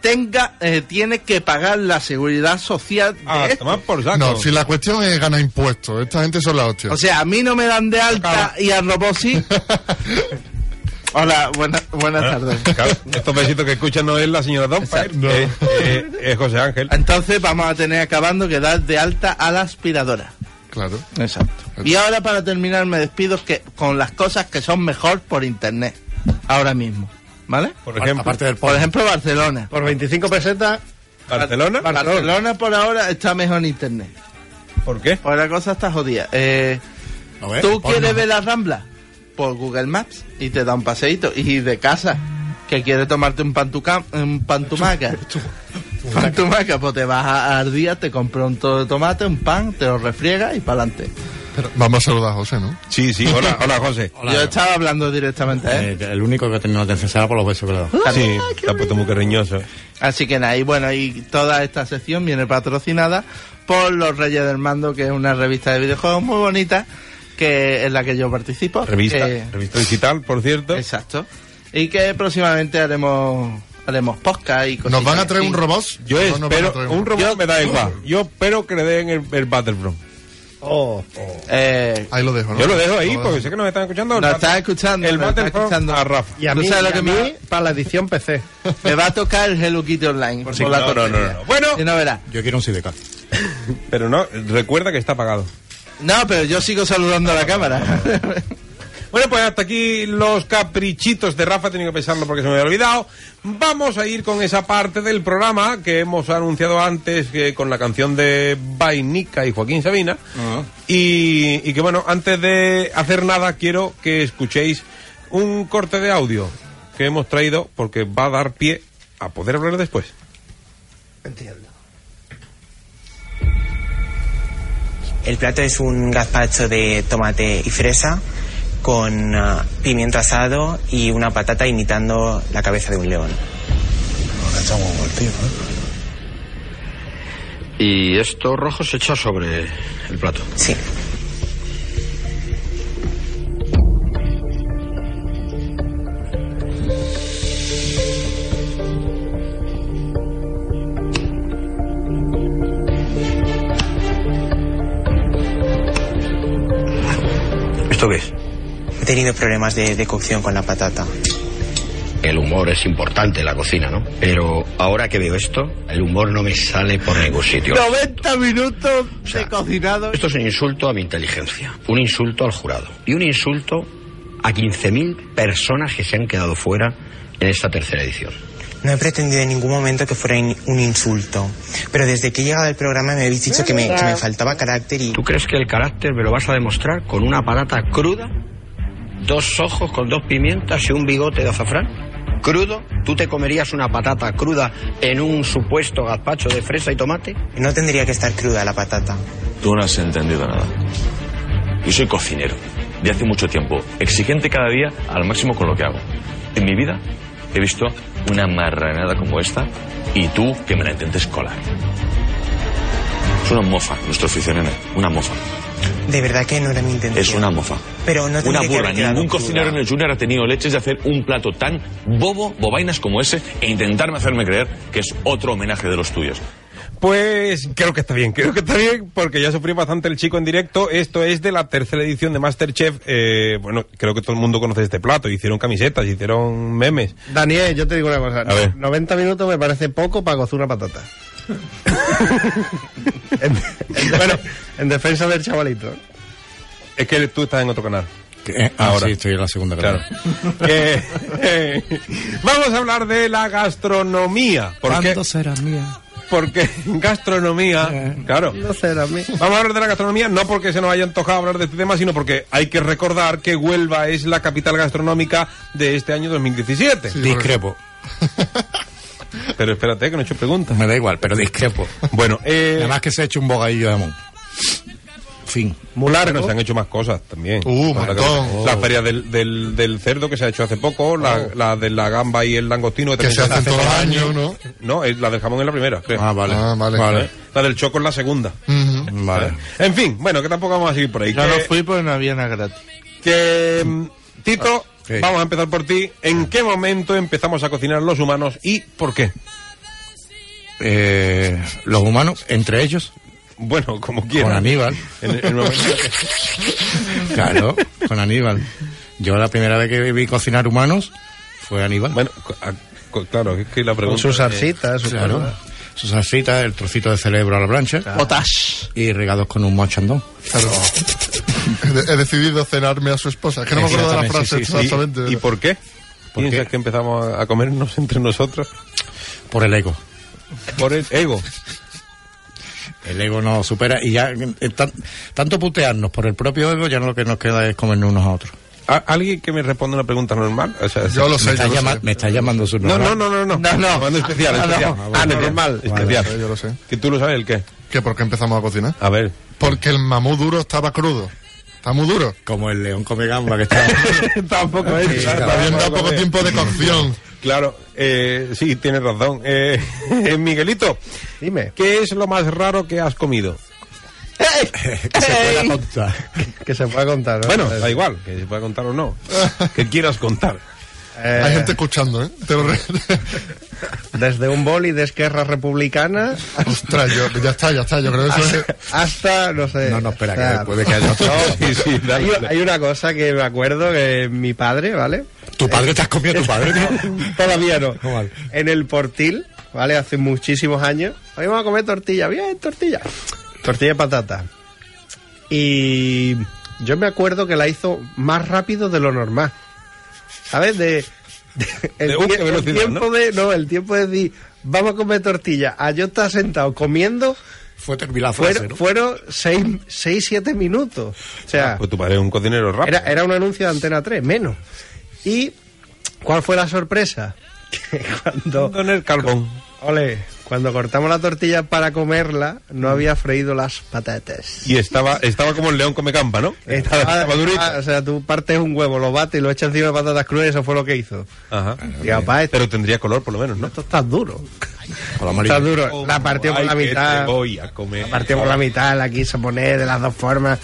S4: Tenga, eh, tiene que pagar la seguridad social de
S1: Ah,
S4: esto.
S1: tomar por saco.
S3: No, si la cuestión es ganar impuestos. Esta gente son la hostia.
S4: O sea, a mí no me dan de alta y al robot sí. Hola, buena- buenas tardes.
S1: Claro, estos besitos que escuchan no es la señora Dompa,
S4: Exacto.
S1: eh, eh, es José Ángel.
S4: Entonces vamos a tener acabando que dar de alta a la aspiradora.
S3: Claro.
S4: Exacto. Y ahora para terminar me despido que con las cosas que son mejor por internet. Ahora mismo. ¿Vale?
S1: Por ejemplo,
S5: Aparte del
S4: Por ejemplo, Barcelona.
S2: Por 25 pesetas...
S1: Barcelona.
S4: Barcelona por ahora está mejor en internet.
S1: ¿Por qué?
S4: Pues la cosa está jodida. Eh,
S5: ¿No ves?
S4: ¿Tú quieres ver la Rambla? Por Google Maps y te da un paseíto. Y de casa, que quieres tomarte un, pantuca, un pantumaca. pantumaca, pues te vas a Ardía, te compras un todo de tomate, un pan, te lo refriegas y para adelante.
S3: Pero vamos a saludar a José, ¿no?
S1: Sí, sí, hola, hola José.
S4: Yo estaba hablando directamente él.
S5: Eh, el único que ha tenido atención será por los besos que le dado.
S1: Sí, te ha puesto muy cariñoso.
S4: Así que nada, y bueno, y toda esta sección viene patrocinada por Los Reyes del Mando, que es una revista de videojuegos muy bonita, que en la que yo participo.
S1: Revista,
S4: que-
S1: revista digital, por cierto.
S4: Exacto. Y que próximamente haremos haremos podcast y cosas.
S3: ¿Nos van a traer un robot?
S1: Yo
S3: No
S1: espero, un robot me da igual. Yo espero que le den el, el Battlefront.
S2: Oh,
S4: Eh,
S3: Ahí lo dejo, ¿no?
S1: Yo lo dejo ahí
S3: Lo
S1: porque sé que nos están escuchando.
S4: Nos están escuchando,
S1: El
S4: nos están
S1: Battlefront
S4: escuchando.
S1: a Rafa.
S2: y a
S4: ¿Tú
S2: mí,
S4: sabes lo
S2: y a
S4: que
S2: mí
S4: me-
S2: para la edición PC.
S4: me va a tocar el Hello Kitty Online. Por, la
S1: no, no, no, no. Bueno.
S4: Y no verás.
S5: Yo quiero un sidecar.
S1: Pero no, recuerda que está apagado.
S4: No, pero yo sigo saludando a la cámara.
S1: Bueno, pues hasta aquí los caprichitos de Rafa, he tenido que pensarlo porque se me había olvidado. Vamos a ir con esa parte del programa que hemos anunciado antes que con la canción de Vainica y Joaquín Sabina. y, y que bueno, antes de hacer nada quiero que escuchéis un corte de audio que hemos traído porque va a dar pie a poder hablar después.
S2: Entiendo.
S8: El plato es un gazpacho de tomate y fresa con ah, pimiento asado y una patata imitando la cabeza de un león.
S9: Y esto rojo se echa sobre el plato.
S8: Sí. He tenido problemas de, de cocción con la patata.
S9: El humor es importante en la cocina, ¿no? Pero ahora que veo esto, el humor no me sale por ningún sitio.
S4: 90 minutos
S9: O sea,
S4: de cocinado.
S9: Esto es un insulto a mi inteligencia, un insulto al jurado y un insulto a 15.000 personas que se han quedado fuera en esta tercera edición.
S8: No he pretendido en ningún momento que fuera in- un insulto. Pero desde que he llegado al programa me habéis dicho que me, que me faltaba carácter y...
S9: ¿Tú crees que el carácter me lo vas a demostrar con una patata cruda? ¿Dos ojos con dos pimientas y un bigote de azafrán? ¿Crudo? ¿Tú te comerías una patata cruda en un supuesto gazpacho de fresa y tomate?
S8: No tendría que estar cruda la patata.
S10: Tú no has entendido nada. Yo soy cocinero, de hace mucho tiempo, exigente cada día al máximo con lo que hago. En mi vida he visto una marranada como esta y tú que me la intentes colar. Es una mofa, nuestro oficio, nene, una mofa.
S8: De verdad que no era mi intención.
S10: Es una mofa.
S8: Pero no
S10: Una
S8: que
S10: burla.
S8: quedado
S10: Ningún cocinero en el Junior ha tenido leches de hacer un plato tan bobo, bobainas como ese e intentarme hacerme creer que es otro homenaje de los tuyos.
S1: Pues creo que está bien, creo que está bien porque ya sufrió bastante el chico en directo. Esto es de la tercera edición de Masterchef. Eh, bueno, creo que todo el mundo conoce este plato. Hicieron camisetas, hicieron memes.
S2: Daniel, yo te digo una cosa.
S1: A ver.
S2: 90 minutos me parece poco para cocer una patata. en, en- bueno, en defensa del chavalito.
S1: Es que tú estás en otro canal.
S11: ah,
S1: Ahora.
S11: sí, estoy en la segunda
S1: Claro. Eh, eh, vamos a hablar de la gastronomía. ¿Por qué?
S11: ¿Cuánto será mía?
S1: Porque gastronomía, claro.
S2: No sé, a mí.
S1: Vamos a hablar de la gastronomía, no porque se nos haya antojado hablar de este tema, sino porque hay que recordar que Huelva es la capital gastronómica de este año 2017.
S11: Discrepo.
S1: Pero espérate, que no he hecho preguntas.
S11: Me da igual, pero discrepo.
S1: Bueno, eh,
S11: Además que se ha hecho un bogadillo de jamón. Fin.
S2: Muy
S1: Bueno,
S2: largo.
S1: se han hecho más cosas también.
S3: Uh,
S1: que- La feria del, del, del cerdo que se ha hecho hace poco, la, la de la gamba y el langostino.
S3: Que
S1: también
S3: se hacen todos los años, ¿no?
S1: No, es la del jamón es la primera, creo.
S11: Ah, vale.
S3: Ah, vale.
S1: ¿Eh? La del choco es la segunda.
S3: Ujú.
S11: Vale.
S1: En fin, bueno, que tampoco vamos a seguir por ahí.
S4: Yo
S1: que,
S4: no fui porque no había nada gratis.
S1: que, mm, Tito,
S11: sí.
S1: vamos a empezar por ti. ¿En qué momento empezamos a cocinar los humanos y por qué?
S11: Eh, los humanos, entre ellos,
S1: Bueno, como quieras.
S11: con Aníbal.
S1: En el- en el momento que-
S11: Claro, con Aníbal. Yo la primera vez que vi cocinar humanos fue Aníbal.
S1: bueno, claro, es que la
S2: Con
S1: pregunta...
S2: sus salsitas, su
S11: claro.
S2: cosa.
S11: Su salsita, el trocito de cerebro a la plancha
S4: Otash.
S11: y regados con un mochandón.
S3: Claro. He, de- he decidido cenarme a su esposa. Es que no me acuerdo de la frase
S11: sí, sí, sí.
S3: exactamente.
S1: ¿Y por qué?
S11: ¿Por
S1: ¿Piensas
S11: qué?
S1: que empezamos a- comernos entre nosotros?
S11: Por el ego.
S1: Por el ego.
S11: El ego nos supera y ya eh, tan- tanto putearnos por el propio ego ya no lo que nos queda es comernos unos a otros.
S1: ¿A- ¿Alguien que me responda una pregunta normal? O sea,
S3: Yo lo
S11: Me
S3: sé,
S11: está,
S3: yo lo
S11: llama-
S3: sé.
S11: me está llamando su
S1: No,
S11: normal.
S1: no, no, no, no.
S2: No, no.
S1: Mando especial,
S2: Ah, no.
S1: especial.
S2: Ah,
S1: Ah,
S2: bueno.
S1: normal, especial.
S3: yo lo sé.
S1: Que tú lo sabes el qué.
S3: ¿Que por qué empezamos a cocinar?
S1: A ver.
S3: Porque el mamú duro estaba crudo. Está muy duro.
S11: Como el león come gamba que está.
S1: Tampoco es.
S3: Está habiendo poco tiempo de cocción.
S1: Claro, eh, sí, tienes razón. Eh, eh, Miguelito,
S2: Dime,
S1: ¿qué es lo más raro que has comido?
S11: que se pueda contar.
S2: que se pueda contar. ¿no?
S1: Bueno, da igual, que se pueda contar o no. que quieras contar.
S2: Eh,
S3: Hay gente escuchando, ¿eh? Te lo re-
S2: Desde un boli de Esquerra Republicana
S3: Ostras, yo, ya está, ya está. Yo creo que eso es...
S2: hasta, no sé.
S11: No, no, espera,
S2: sea,
S11: que puede que haya otro.
S1: Sí, sí, dale,
S2: Hay,
S1: dale.
S2: hay una cosa que me acuerdo que mi padre, ¿vale?
S11: ¿Tu padre te has comido a tu padre?
S2: Todavía no.
S11: No, vale.
S2: En el portil, ¿vale? Hace muchísimos años. Hoy vamos a comer tortilla. Bien, tortilla. Tortilla de patata. Y, yo me acuerdo que la hizo más rápido de lo normal. ¿Sabes? De, de- el,
S1: De,
S2: tie- el tiempo
S1: ¿no?
S2: de no, el tiempo de decir, vamos a comer tortilla, a yo estar sentado comiendo
S11: Fue terminar
S2: fueron,
S11: ¿no?
S2: fueron seis, seis, siete minutos. O sea,
S1: Pues tu padre es un cocinero rápido.
S2: era, era un anuncio de Antena 3, menos. ¿Y cuál fue la sorpresa? Que cuando,
S1: Con el carbón.
S2: ole, cuando cortamos la tortilla para comerla, no había freído las patatas.
S1: Y estaba, estaba como el león come campa, ¿no?
S2: Estaba,
S1: estaba durito.
S2: ah, o sea, tú partes un huevo, lo bates y lo echas encima de patatas crudas eso fue lo que hizo.
S1: Ajá.
S2: Y papá, esto,
S1: Pero tendría color, por lo menos, ¿no?
S2: esto está duro. Está duro. La partió por
S1: Ay,
S2: la
S1: que
S2: mitad.
S1: te voy a comer.
S2: La partió por la mitad, la quiso poner de las dos formas.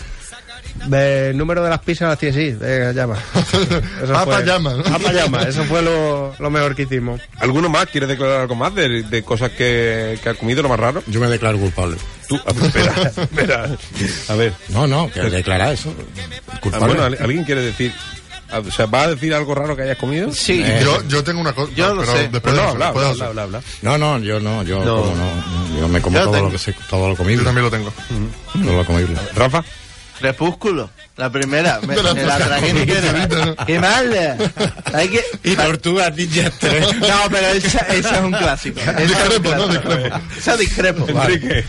S2: El número de las pizzas las sí, venga, llama. Eso
S3: Va
S2: fue-
S3: pa' llama, ¿no?
S2: Pa' llama, eso fue lo, lo mejor que hicimos.
S1: ¿Alguno más quiere declarar algo más de, de cosas que, que ha comido, lo más raro?
S11: Yo me declaro culpable.
S1: Tú, a ver, espera, espera. A ver.
S11: No, no, que declara eso.
S1: Ah,
S11: Culpable.
S1: bueno, ¿al- ¿alguien quiere decir? ah, O sea, ¿va a decir algo raro que hayas comido?
S4: Sí.
S11: Eh,
S3: Yo, yo tengo una cosa.
S4: Yo lo
S3: pero
S4: sé.
S3: después
S1: Pues
S3: de
S1: no, habla,
S3: después
S1: habla,
S3: de
S1: habla,
S3: eso.
S1: habla, habla.
S11: No, no, yo no, yo
S1: No.
S11: como no. Yo me como
S4: Yo
S11: todo
S4: tengo.
S11: lo que sé, todo lo
S3: Yo
S11: comible.
S3: también lo tengo.
S11: Todo lo comible.
S1: Rafa,
S4: Crepúsculo, la primera. Me,
S3: la
S4: me la tragué entera. ¡Qué mal! Hay que...
S11: Y Tortugas Ninja 3.
S4: No, pero esa, esa es un clásico. Esa es un
S3: Discrepo, ¿no? Discrepo.
S4: Esa discrepo.
S1: Enrique.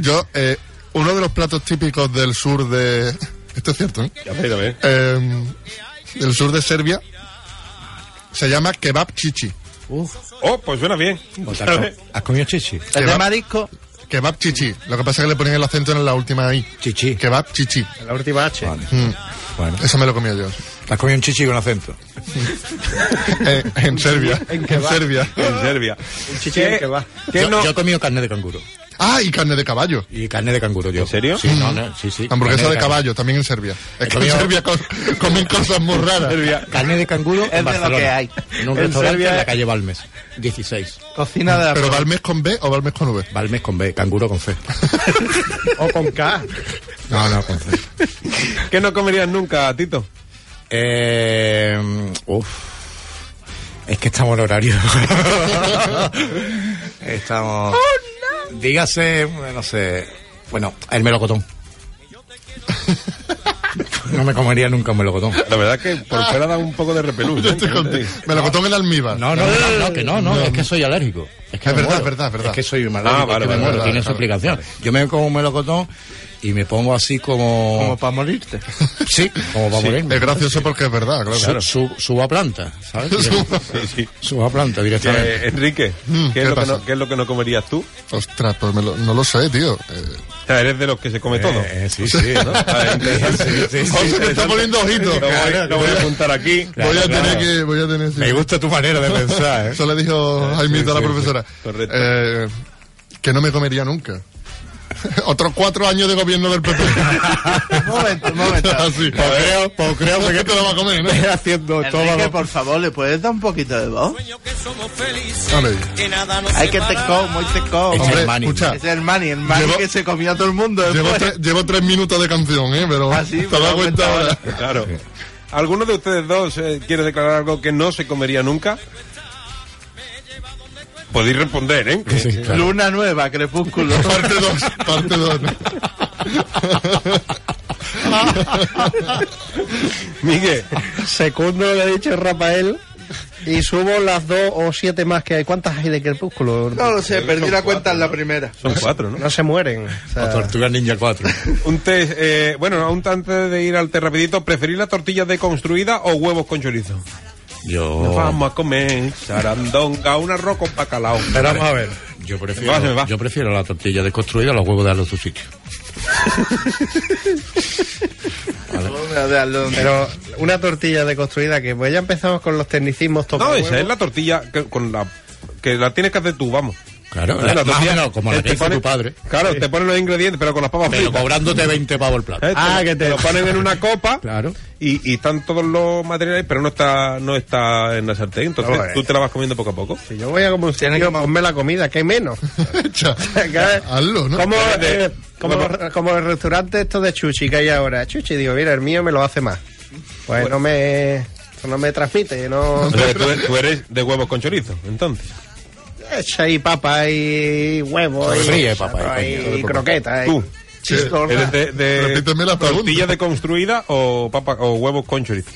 S3: Yo, eh, uno de los platos típicos del sur de. Esto es cierto, ¿eh?
S1: A ver, a ver.
S3: Eh, del sur de Serbia se llama kebab chichi.
S1: Oh, pues suena bien.
S11: ¿Has com- ¿Has comido chichi?
S4: El de marisco,
S3: Kebab chichi. Lo que pasa es que le ponen el acento en la última I.
S11: Chichi.
S3: Kebab chichi.
S2: La última H.
S11: Vale.
S3: Mm,
S11: Bueno.
S3: Eso me lo comía yo.
S11: ¿Has comido un chichi con acento?
S3: Eh, en Serbia. En, Serbia.
S1: En Serbia.
S2: chichi en va.
S1: ¿Qué
S11: Yo,
S1: no?
S11: yo he comido carne de canguro.
S3: Ah, y carne de caballo.
S11: Y carne de canguro yo.
S1: ¿En serio?
S11: Sí, no, no, sí, sí.
S3: Hamburguesa
S11: Carne
S3: de caballo, también en Serbia. Es que en Serbia co- comen cosas muy raras.
S1: Serbia.
S11: Carne de canguro
S4: de
S11: en
S4: lo
S11: Barcelona.
S4: que hay.
S11: En un
S2: En
S11: restaurante
S2: Serbia-
S11: en la calle Balmes. 16.
S4: cocina de
S3: ¿Pero
S4: arroz.
S3: Balmes con B o Balmes con V?
S11: Balmes con B, canguro con C.
S2: O con K.
S11: No, no, con C.
S1: ¿Qué no comerías nunca, Tito?
S11: Eh, uf. Es que estamos en horario. estamos. Dígase, no sé. Bueno, el melocotón. no me comería nunca un melocotón.
S1: La verdad que por fuera da un poco de repelús.
S3: Yo
S1: ¿eh?
S3: estoy contigo. Me lo cotó en almíbar.
S11: No, no, no, no, que no, no, es que soy alérgico. Es que
S3: Es verdad, es verdad, es verdad.
S11: Es que soy alérgico,
S1: Ah,
S11: es
S1: vale,
S11: que me
S1: vale,
S11: muero,
S3: vale,
S11: tiene
S3: vale,
S11: su explicación. Yo me como un melocotón y me pongo así como...
S4: Como para morirte.
S11: Sí, como para morirme.
S3: Es gracioso porque es verdad, claro.
S11: Su- su- subo a planta, ¿sabes?
S1: Sí, sí.
S11: Subo a planta directamente.
S1: Eh, Enrique,
S3: Mm,
S1: ¿qué,
S3: ¿qué
S1: es lo que no, qué es lo que no comerías tú?
S3: Ostras, pues me lo- no lo sé, tío. Eh,
S1: O sea, eres de los que se come todo.
S11: Eh, sí, sí, ¿no?
S1: Ah.
S11: Sí, sí, sí.
S3: Me está poniendo ojito.
S1: Lo voy, lo voy a apuntar aquí.
S3: voy a
S11: Claro,
S3: tener
S11: claro.
S3: que... Voy a tener, sí.
S11: Me gusta tu manera de pensar, ¿eh?
S3: Eso le dijo Jaimito a la
S11: sí,
S3: profesora.
S1: Correcto.
S3: Eh, que no me comería nunca. Otros cuatro años de gobierno del PP.
S4: Un momento, un momento.
S3: Así.
S11: Pues creo, pues creo
S3: que te lo va a comer, ¿no?
S11: haciendo
S4: Enrique, por favor, ¿le puedes dar un poquito de voz?
S3: Digas.
S4: Hay que te como y te como.
S11: Es el Manny.
S3: escucha,
S4: Es el Manny, el
S3: Llevo-
S4: que se comió a todo el mundo
S3: llevo,
S4: después.
S3: tre- llevo tres minutos de canción, ¿eh? Pero
S4: Ah, sí,
S3: te das
S4: lo
S3: cuenta
S4: cuenta
S3: ahora.
S1: Claro. ¿Alguno de ustedes dos eh, quiere declarar algo que no se comería nunca? Podéis responder, ¿eh? Que-
S11: Sí, claro.
S4: Luna nueva, crepúsculo.
S3: Parte dos, parte dos.
S1: Miguel,
S2: Segundo lo que ha dicho Rafael. Y subo las dos o siete más que hay. ¿Cuántas hay de crepúsculo?
S4: No lo sé, perdí la cuenta en la primera.
S1: son cuatro, ¿no?
S2: No se mueren. O sea,
S11: O Tortuga Ninja 4.
S1: Un test, eh, bueno, aún antes de ir al té rapidito, ¿preferís la tortilla deconstruida o huevos con chorizo? Nos
S11: Yo...
S1: vamos a comer sarandonga, un arroz con bacalao.
S11: Pero vamos a ver. Yo prefiero,
S1: Va, va.
S11: yo prefiero la tortilla desconstruida a los huevos de darle a su sitio.
S2: Pero una tortilla deconstruida que pues ya empezamos con los tecnicismos
S1: No, esa
S2: huevo.
S1: es la tortilla que, con la que la tienes que hacer tú, vamos.
S11: Claro,
S1: La
S11: la, como la
S1: te
S11: que hizo
S1: pone-
S11: tu padre.
S1: Claro, te ponen los ingredientes, pero con las papas
S11: Pero
S1: fritas.
S11: cobrándote 20 pavos el plato.
S1: Eh, te
S2: Ah, que te-
S1: lo ponen en una copa
S11: Claro.
S1: y, y están todos los materiales, pero no está no está en la sartén. Entonces
S2: Joder.
S1: tú te la vas comiendo poco a poco.
S2: Si yo voy a como un sitio, ponme la comida, que hay menos.
S3: Echa, hazlo, ¿no?
S2: Como, eh, como, como el restaurante esto de Chuchi que hay ahora. Chuchi, digo, mira, el mío me lo hace más. Pues no me, no me transmite, no...
S1: O sea, que tú, eres- tú eres de huevos con chorizo, entonces.
S2: Echa ahí papa y huevo y,
S11: Fríe papa y
S2: y.
S1: Tú.
S4: Chistorra.
S1: ¿Eres de, de
S3: Repíteme la pregunta.
S1: tortilla deconstruida o papa o huevos con chorizo?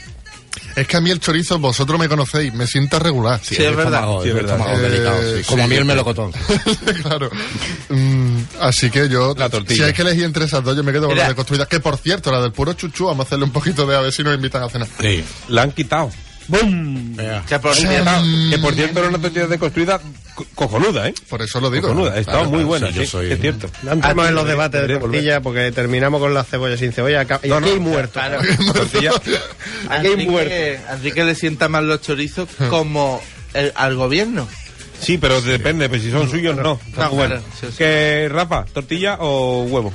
S3: Es que a mí el chorizo, vosotros me conocéis, me sienta regular.
S4: Sí, es verdad.
S11: estómago,
S1: Sí, es
S11: el
S1: verdad.
S11: estómago
S3: Eh,
S11: delicado, sí.
S3: sí.
S11: Como miel melocotón.
S3: claro. Mm, así que yo,
S1: La tortilla.
S3: si hay que elegir entre esas dos, yo me quedo con la de construida. Que por cierto, la del puro chuchu, vamos a hacerle un poquito de a ver si nos invitan a cenar.
S11: Sí.
S1: La han quitado.
S11: Venga.
S4: Que por
S1: Que
S4: cierto,
S1: por cierto era una tortilla deconstruida co- cojonuda, ¿eh?
S3: Por eso lo digo.
S1: Cojonuda. Estaba
S11: Claro,
S1: muy
S11: claro,
S1: buena,
S11: sí, yo soy-
S1: es cierto.
S2: No entremos
S1: Ah,
S2: en los debates de tortilla porque terminamos con la cebolla sin cebolla. acá- Y
S1: No,
S2: aquí
S1: no,
S2: hay muerto.
S4: claro.
S2: Aquí hay muerto.
S4: Enrique, a Enrique le sientan mal los chorizos como el- al gobierno.
S1: Sí, pero depende, pues si son suyos no. Está
S4: No,
S1: bueno.
S4: claro, sí, sí.
S1: Que Rafa, tortilla o huevo.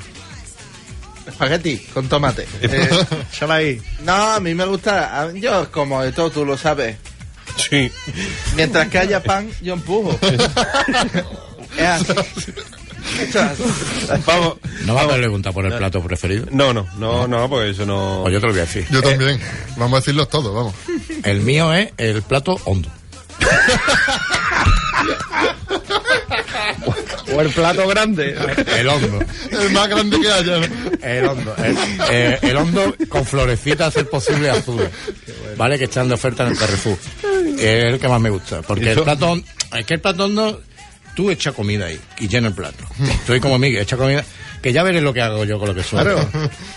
S4: Espagueti con tomate. Eh,
S2: Solo ahí.
S4: no, a mí me gusta. Yo como de todo, tú lo sabes.
S1: Sí.
S4: Mientras que haya pan, yo empujo. es así.
S1: Vamos.
S11: ¿No vas a preguntar por el plato preferido?
S1: No, no, no, no, porque eso no.
S11: Pues yo te lo voy a decir.
S3: Yo también. Vamos a decirlos todos, vamos.
S11: El mío es el plato hondo.
S2: O el plato grande.
S11: El hondo.
S3: El más grande que haya. ¿no?
S11: El hondo. El, eh, el hondo con florecitas, a ser posible, azul. ¿Vale? Que están de oferta en el Carrefour. Es el que más me gusta. Porque el plato hon- es que el plato hondo, tú echa comida ahí y llena el plato. Estoy como Miguel, echa comida. Que ya veré lo que hago yo con lo que soy.
S2: Claro.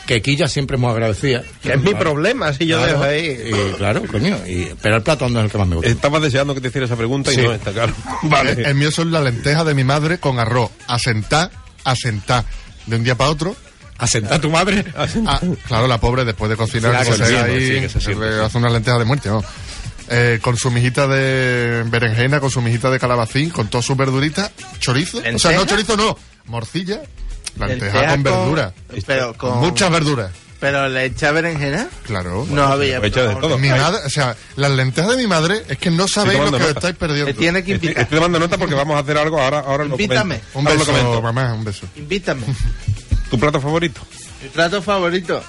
S11: Que Quilla siempre muy agradecida.
S2: Que es mi problema si yo
S11: Claro,
S2: dejo ahí.
S11: Y, claro, coño. y- pero el plato hondo es el que más me gusta.
S1: Estaba deseando que te hiciera esa pregunta y no está claro. Vale.
S3: El mío son la lenteja de mi madre con arroz. Asentar, asentar. De un día para otro.
S11: ¿Asentar a tu madre?
S3: Ah, claro, la pobre después de cocinar,
S11: Sí,
S3: que
S11: que se
S3: se
S11: siente,
S3: ahí,
S11: sí, que se
S3: hace unas lentejas de muerte, ¿no? Eh, con su mijita de berenjena, con su mijita de calabacín, con todas sus verduritas, chorizo. O sea, no chorizo, no, morcilla, lenteja
S4: Lenteja
S3: con verdura.
S4: Pero
S3: Con
S4: con.
S3: muchas verduras,
S4: Pero le echa berenjena.
S3: claro.
S4: No había.
S1: Echa de todo.
S3: Mi madre, o sea, las lentejas de mi madre es que no sabéis lo que os estáis perdiendo.
S4: Me tiene que
S1: Estoy,
S4: invitar.
S1: estoy tomando nota porque vamos a hacer algo ahora. ahora lo
S4: Invítame.
S3: Un
S1: Ahora lo
S3: beso,
S1: comento.
S3: mamá, un beso.
S4: Invítame.
S1: ¿Tu plato favorito?
S4: Mi plato favorito.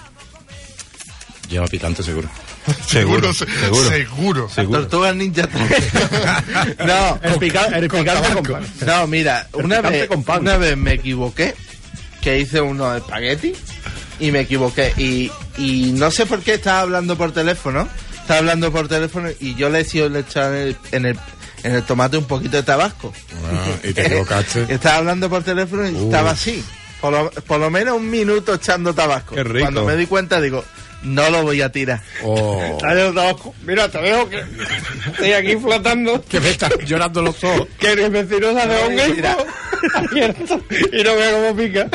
S11: Lleva picante seguro.
S3: Seguro, se-
S1: seguro.
S3: seguro.
S1: Seguro.
S4: Tortugas Ninja 3. no,
S2: El, pica- el picante con
S4: no, mira, una vez,
S2: con pan.
S4: una vez me equivoqué, que hice unos espaguetis y me equivoqué. Y, y no sé por qué estaba hablando por teléfono. Estaba hablando por teléfono y yo le he sido le echar en el, en el, en el tomate un poquito de tabasco.
S11: Ah, y te equivocaste.
S4: Estaba hablando por teléfono y estaba así. Por lo, por lo menos un minuto echando tabasco.
S1: Qué rico.
S4: Cuando me di cuenta digo, no lo voy a tirar.
S11: Oh.
S2: Mira, te veo que estoy aquí flotando.
S11: que me están llorando los ojos.
S2: Que el vecino se hace un abierto y no veo cómo pica.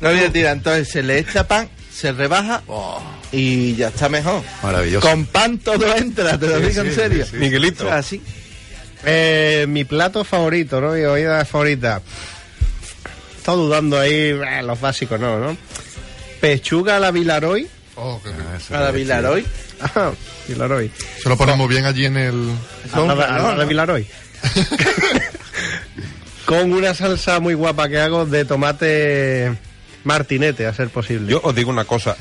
S4: No voy a tirar. Entonces se le echa pan, se rebaja y ya está mejor.
S11: Maravilloso.
S4: Con pan todo entra, te lo digo en serio.
S1: Miguelito.
S4: Así.
S2: Eh, mi plato favorito, ¿no? Mi comida favorita. Estoy dudando ahí, eh, los básicos, ¿no? ¿no? Pechuga a la Vilaroy.
S3: Oh, qué rico.
S4: A la Vilaroy.
S2: Ajá, Vilaroy.
S3: Se lo ponemos bien allí en el...
S2: A la, a la Vilaroy. Con una salsa muy guapa que hago de tomate martinete, a ser posible.
S1: Yo os digo una cosa.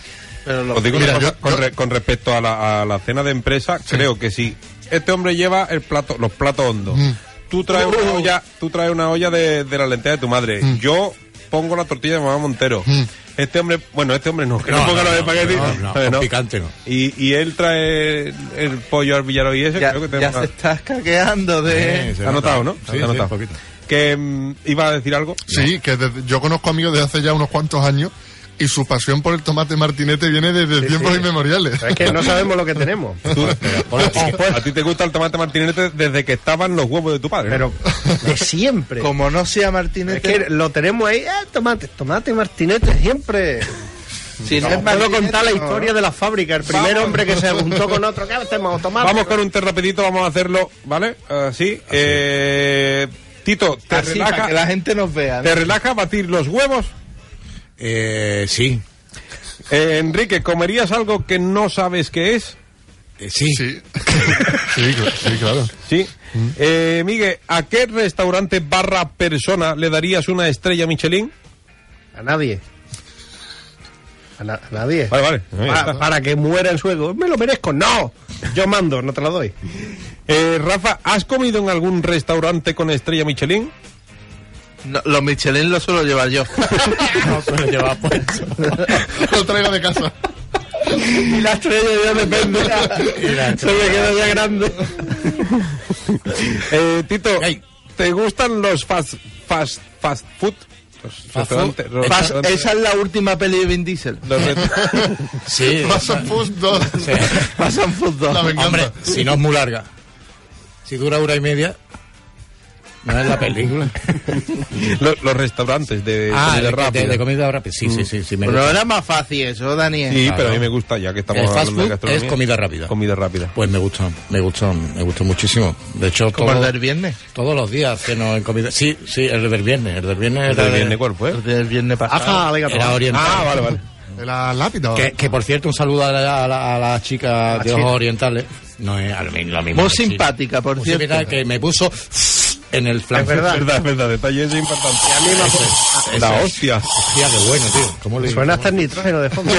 S4: Lo-
S1: Os digo
S3: Mira,
S1: una cosa
S3: yo-
S1: con,
S3: yo-
S1: re- con respecto a la, a la cena de empresa. Creo que si este hombre lleva el plato, los platos hondos,
S3: Mm.
S1: tú traes
S4: Uh.
S1: una olla, tú traes una olla de, de la lenteja de tu madre. Yo pongo la tortilla de mamá Montero.
S3: Mm.
S1: Este hombre, bueno, este hombre no, que no,
S11: No,
S1: ponga
S11: no,
S1: los
S11: no,
S1: espaguetis.
S11: no, picante no.
S1: Y, y él trae el pollo al Villaroy ese,
S4: ya,
S1: creo que
S4: ya
S1: tengo
S4: se está escaqueando de...
S11: Sí, se
S1: ha notado, ¿no?
S11: Sí,
S1: Se ha
S11: sí,
S1: notado.
S11: un poquito.
S1: Que mm, iba a decir algo.
S3: Sí, que desde- yo conozco amigos desde hace ya unos cuantos años y su pasión por el tomate martinete viene desde tiempos inmemoriales.
S2: Es que no sabemos lo que tenemos.
S1: Tú-
S11: aquí.
S1: a ti te gusta el tomate martinete desde que estaban los huevos de tu padre.
S2: Pero de siempre.
S4: Como no sea
S2: Es
S4: Martinete...
S2: que lo tenemos ahí, eh, tomate, tomate martinete siempre.
S4: si no es
S2: Puedo contar la historia de la fábrica. El primer
S1: Vamos.
S2: hombre que se juntó con otro, ¿qué hacemos? Tomate.
S1: Vamos con un té rapidito, vamos a hacerlo, ¿vale? Así. Eh, Tito, ¿te
S4: Así, para
S1: relaja,
S4: que la gente nos vea. ¿no?
S1: ¿te relaja batir los huevos?
S11: Eh, sí.
S1: Eh, Enrique, ¿comerías algo que no sabes qué es?
S11: Eh, sí.
S3: Sí, sí, cl- sí, claro.
S1: Sí. Eh, Miguel, ¿a qué restaurante barra persona le darías una estrella Michelin?
S2: A nadie. A, na- a nadie.
S1: Vale, vale. Ahí
S2: Para,
S1: está.
S2: para que muera en su ego. Me lo merezco. No. Yo mando, no te lo doy.
S1: Eh, Rafa, ¿has comido en algún restaurante con estrella Michelin?
S4: No, los Michelin los suelo llevar yo.
S11: No suelo llevar puesto.
S3: Lo traigo de casa.
S2: Y la estrella ya depende. Se me queda ya grande.
S1: Eh, Tito. ¿te gustan los fast, fast, fast food? Los
S11: Fast food.
S4: esa es la última peli de Vin Diesel.
S11: Sí,
S3: Fast and Food 2.
S11: sí.
S4: Pasan fútbol.
S3: La venganza.
S11: Hombre, si no es muy larga. Si dura hora y media, no es la película.
S1: los, los restaurantes de
S11: ah,
S1: comida
S11: de,
S1: rápida.
S11: de, de comida rápida. Sí, sí, sí. sí me
S4: Pero
S11: gusta.
S4: era más fácil eso, Daniel.
S1: Sí,
S11: Claro.
S1: pero a mí me gusta, ya que estamos
S11: El fast
S1: hablando de
S11: food
S1: gastronomía.
S11: es comida rápida.
S1: Comida rápida.
S11: Pues me gusta, me gusta, me gusta muchísimo. De hecho,
S4: Como
S11: todo-
S4: el del viernes.
S11: todos los días ceno en comida. Sí, sí, el del viernes. El del viernes
S1: ¿El del
S11: de-
S1: viernes cuál fue?
S4: El del viernes pasado.
S2: Ajá, venga,
S11: Era oriental.
S1: Ah, vale, vale.
S3: La lápida.
S11: Que, que, por cierto, un saludo a la, a la, a la chica de ojos orientales. No es al- lo mismo.
S4: Muy simpática, por
S11: Muy
S4: cierto.
S11: simpática, que me puso en el flan.
S2: Es verdad.
S1: Es verdad, es verdad, detalle es importante.
S2: A mí me
S1: La hostia.
S11: Hostia, qué bueno, tío. ¿Cómo le
S2: Suena hasta el nitrógeno de fondo.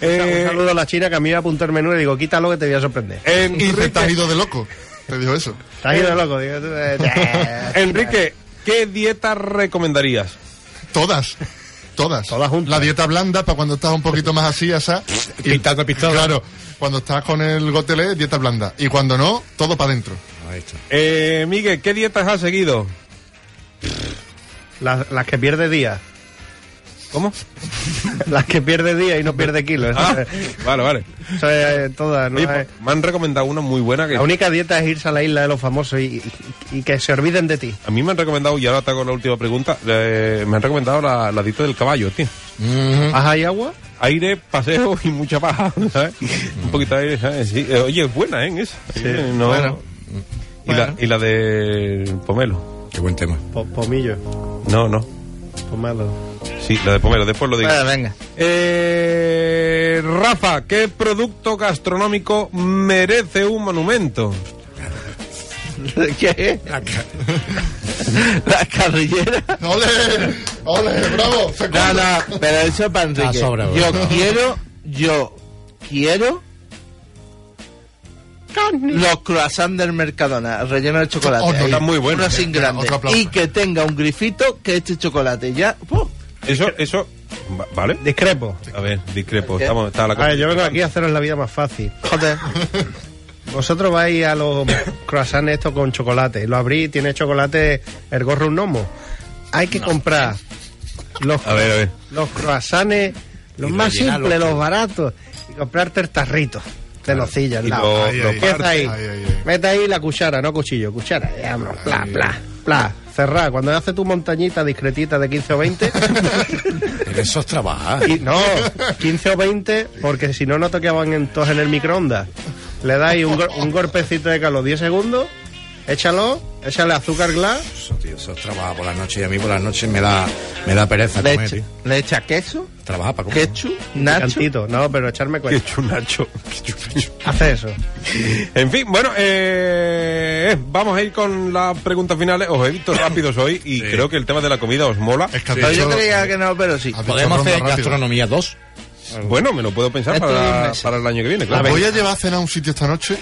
S1: Eh,
S2: Un saludo a la china que a mí me apuntó el menú y digo, quítalo que te voy a sorprender.
S1: Enrique,
S3: te has ido de loco. Te dijo eso.
S2: Te has ido loco. Digo, eh,
S1: Enrique, ¿qué dieta recomendarías?
S3: Todas. Todas.
S2: Todas juntas.
S3: La dieta blanda para cuando estás un poquito más así, esa. Y,
S11: Pintando pistola.
S3: Claro. Cuando estás con el gotelé, dieta blanda. Y cuando no, todo para adentro.
S1: Eh, Miguel, ¿qué dietas has seguido?
S2: las, las que pierde día.
S1: ¿Cómo?
S2: Las que pierde día y no pierde kilos.
S1: Ah, vale, vale.
S2: Eh, todas, ¿no?
S1: Oye, pues, me han recomendado una muy buena que
S2: La única dieta es irse a la isla de los famosos y, y- y que se olviden de ti.
S1: a mí me han recomendado, y ahora te hago la última pregunta, eh, me han recomendado la, la dieta del caballo, tío.
S2: ¿Baja ahí agua?
S1: Aire, paseo y mucha paja, ¿sabes? Un poquito de aire, ¿sabes? Sí. Eh, Oye, es buena, ¿eh? Esa. Eh, no-
S4: bueno.
S1: Y, la, y la de pomelo.
S11: Qué buen tema.
S2: Po- pomillo.
S1: No, no.
S2: Pomelo.
S1: Sí, la de pomelo, después lo digo.
S4: Bueno, venga.
S1: Eh, Rafa, ¿qué producto gastronómico merece un monumento?
S4: ¿Qué? La carrillera.
S3: ¡Ole! ¡Ole! ¡Bravo! Se
S4: No,
S3: corta.
S4: no, pero eso es para Enrique.
S11: Sobra,
S4: yo quiero, yo quiero los croissants del Mercadona, relleno de chocolate.
S3: Oh, no,
S4: ahí.
S1: está muy bueno.
S4: Uno sin
S3: Venga,
S4: grande.
S3: otro aplauso.
S4: Y que tenga un grifito que este chocolate ya.
S1: Eso, eso, va- ¿vale?
S2: Discrepo.
S1: A ver, discrepo, estamos, está la
S2: A ver, yo vengo aquí a haceros la vida más fácil.
S4: Joder.
S2: Vosotros vais a los croissants estos con chocolate. Lo abrís, tiene chocolate, el gorro un gnomo. Hay que comprar los,
S1: A ver, a ver.
S2: los croissants, los
S11: Y
S2: más simples, los baratos. Y comprarte el tarrito de nocilla
S1: lo-
S3: Ahí,
S1: lo
S3: ahí,
S2: Empieza ahí.
S3: Ahí, ahí, ahí.
S2: Mete ahí la cuchara, no cuchillo, cuchara. Ya, vámonos, pla,
S3: Ahí.
S2: pla, pla. Cerrar. Cuando haces tu montañita discretita de 15 o 20,
S11: Pero eso es trabajar.
S2: y, no, 15 o 20, porque si no, no te quedaban en, todos en el microondas. Le dais un, gol- un golpecito de calor 10 segundos, échalo, échale azúcar glass.
S11: Eso, tío, eso es trabajar por las noches y a mí por las noches me da, me da pereza
S4: Le
S11: comer,
S4: echa,
S11: tío.
S4: le echa queso,
S11: Trabajar para comer.
S4: ketchup, nacho.
S2: Cantito, no, pero echarme
S1: Qué
S2: cuenta.
S1: chunacho.
S2: Hace eso.
S1: En fin, bueno, eh, vamos a ir con las preguntas finales. Os he visto rápidos hoy y creo que el tema de la comida os mola.
S3: Es que
S4: yo creía que no, pero sí.
S11: Podemos hacer gastronomía 2.
S1: Bueno, me lo puedo pensar para, el año que viene,
S3: ¿Os
S1: claro.
S3: voy a llevar a cenar a un sitio esta noche?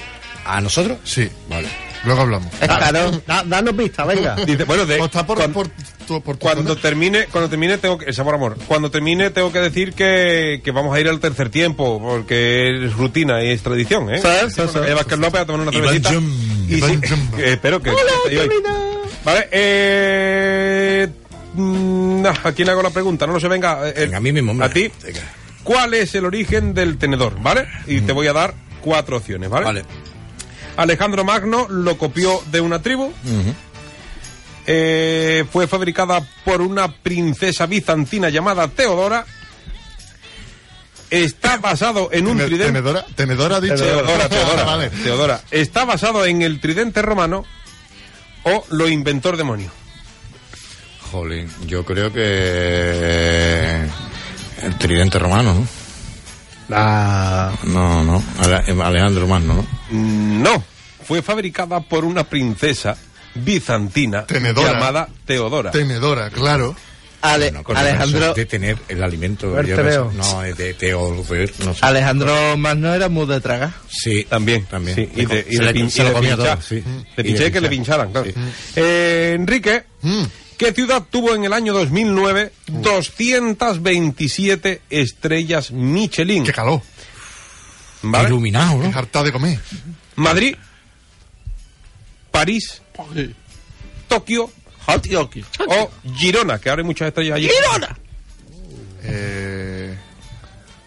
S11: ¿A nosotros?
S3: Sí.
S11: Vale.
S3: Luego hablamos.
S4: Es caro.
S2: Da- danos pista, venga.
S1: Dice, bueno, de,
S3: ¿O está por,
S1: cuan-
S3: por, tu- por tu
S1: cuando
S3: zona?
S1: termine, cuando termine tengo que, el sabor amor. Cuando termine tengo que decir que, que vamos a ir al tercer tiempo porque es rutina y es tradición, ¿eh?
S2: Sí, sí, sí.
S1: Eh, Vázquez López a tomar una
S11: Iván
S1: cervecita.
S11: Jum,
S1: Y
S3: Iván
S1: sí,
S3: Jum.
S1: eh, espero que. hoy. Vale, eh, mm, ¿a quién le hago la pregunta? No lo sé, venga. eh,
S11: Venga, a mí mismo, hombre.
S1: A ti.
S11: Venga.
S1: ¿Cuál es el origen del tenedor? ¿Vale? Y te voy a dar cuatro opciones, ¿vale?
S11: Vale.
S1: Alejandro Magno lo copió de una tribu. Eh, fue fabricada por una princesa bizantina llamada Teodora. Está basado en un tridente.
S3: Tenedora, tenedora ha dicho.
S1: Teodora, Teodora,
S3: vale.
S1: Teodora. Está basado en el tridente romano o lo inventó el demonio.
S11: Jolín, yo creo que el tridente romano, ¿no?
S2: Ah,
S11: No, no, Ale- Alejandro Magno, ¿no?
S1: No, fue fabricada por una princesa bizantina
S3: Tenedora.
S1: llamada Teodora.
S3: Tenedora, claro.
S4: Ale-
S11: Bueno,
S4: Alejandro,
S11: De tener el alimento. No de teodocer, no sé.
S4: Alejandro Magno era muy de tragar.
S11: Sí,
S1: También,
S11: también.
S1: Sí, y
S11: Le
S1: de, y
S11: se
S1: de
S11: le-
S1: pin-
S11: se
S1: y
S11: lo
S1: de
S11: comía
S1: pinchar.
S11: todo, sí.
S1: De pinché que le
S11: pinchar.
S1: pincharan, claro.
S11: Sí.
S1: Eh, Enrique,
S3: Mm.
S1: ¿Qué ciudad tuvo en el año 2009 227 estrellas Michelin?
S3: Qué calor.
S1: ¿Vale?
S11: Iluminado, ¿no?
S3: harta de comer.
S1: Madrid, París, Tokio
S4: Hotioki.
S1: o Girona, que ahora hay muchas estrellas allí.
S4: ¡Girona!
S3: Eh,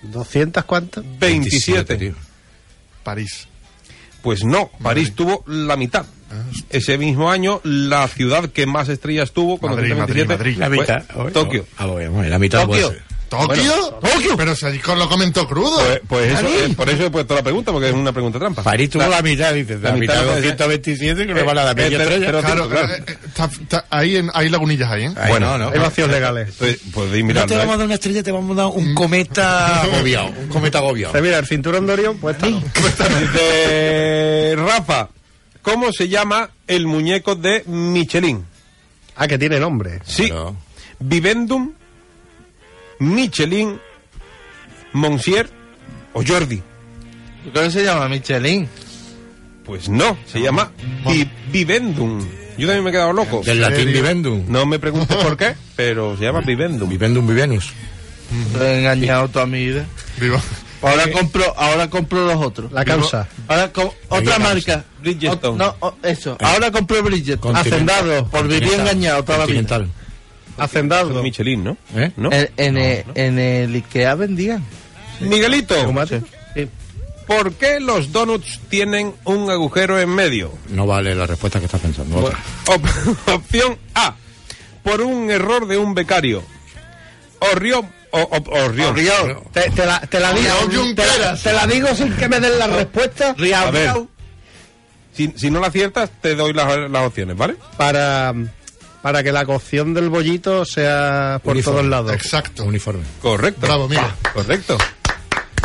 S2: ¿200 cuántas?
S1: 27.
S11: tío.
S3: París.
S1: Pues no, París tuvo la mitad. Ese mismo año, la ciudad que más estrellas tuvo, con
S3: Madrid,
S1: 227,
S3: Madrid,
S11: La
S1: fue
S11: mitad. Oye,
S1: Tokio.
S11: Ah, bueno, bueno, la mitad puede
S4: Tokio.
S11: ser.
S3: ¿Tokio? ¿Tokio? Pero si lo comentó crudo.
S1: Pues, pues eso, eh, por eso he puesto la pregunta, porque es una pregunta trampa.
S11: París tuvo la, mitad, dices. La,
S1: la
S11: mitad,
S1: mitad
S11: de
S1: puede ser.
S11: 227 que le van a dar
S1: Eh,
S11: media estrella.
S1: pero-
S3: claro,
S1: claro.
S3: eh, eh, ahí en, hay lagunillas ahí, ¿eh?
S1: Bueno,
S11: no, no.
S2: Hay vacíos legales.
S1: Pues, pues
S11: No
S1: mirando,
S11: te vamos a
S1: ¿eh?
S11: dar una estrella, te vamos a dar un cometa agobiado. Un cometa agobiado.
S2: Pues mira, el cinturón de Orión, pues está.
S1: Dice Rafa, ¿cómo se llama el muñeco de Michelin?
S2: Ah, que tiene nombre.
S1: Sí,
S11: Claro.
S1: Vivendum, Michelin, Monsier o Jordi.
S4: ¿Cómo se llama? Michelin.
S1: Pues no, se llama Vi- Vivendum. Yo también me he quedado loco.
S11: Del latín vivendum.
S1: No me preguntes por qué, pero se llama Vivendum.
S11: Vivendum vivenus.
S4: He engañado toda mi vida.
S3: Vivo.
S4: Ahora compro, ahora compro los otros.
S2: La causa.
S4: Ahora otra
S11: causa.
S4: marca.
S1: Bridgestone.
S4: O- no, o- eso. Ahora compro Bridgestone. Hacendado. Por vivir engañado toda la vida.
S2: Hacendado.
S1: Michelin, ¿no?
S11: ¿Eh?
S1: ¿No?
S4: En, en el, en el Ikea vendían.
S1: Miguelito.
S2: Sí.
S1: ¿por qué los donuts tienen un agujero en medio?
S11: No vale la respuesta que estás pensando.
S1: Op- opción A, por un error de un becario. Orrión. O, o- Orrión.
S2: Te, te la, te la digo,
S3: Riau
S2: te, la,
S3: Junqueras.
S2: te la digo sin que me den la respuesta
S1: A ver, si, si no la aciertas, te doy las, las opciones, ¿vale?
S2: para, para que la cocción del bollito sea por
S11: Uniforme.
S2: todos lados.
S3: Exacto.
S11: Uniforme.
S1: Correcto.
S3: Bravo, mira.
S1: Correcto.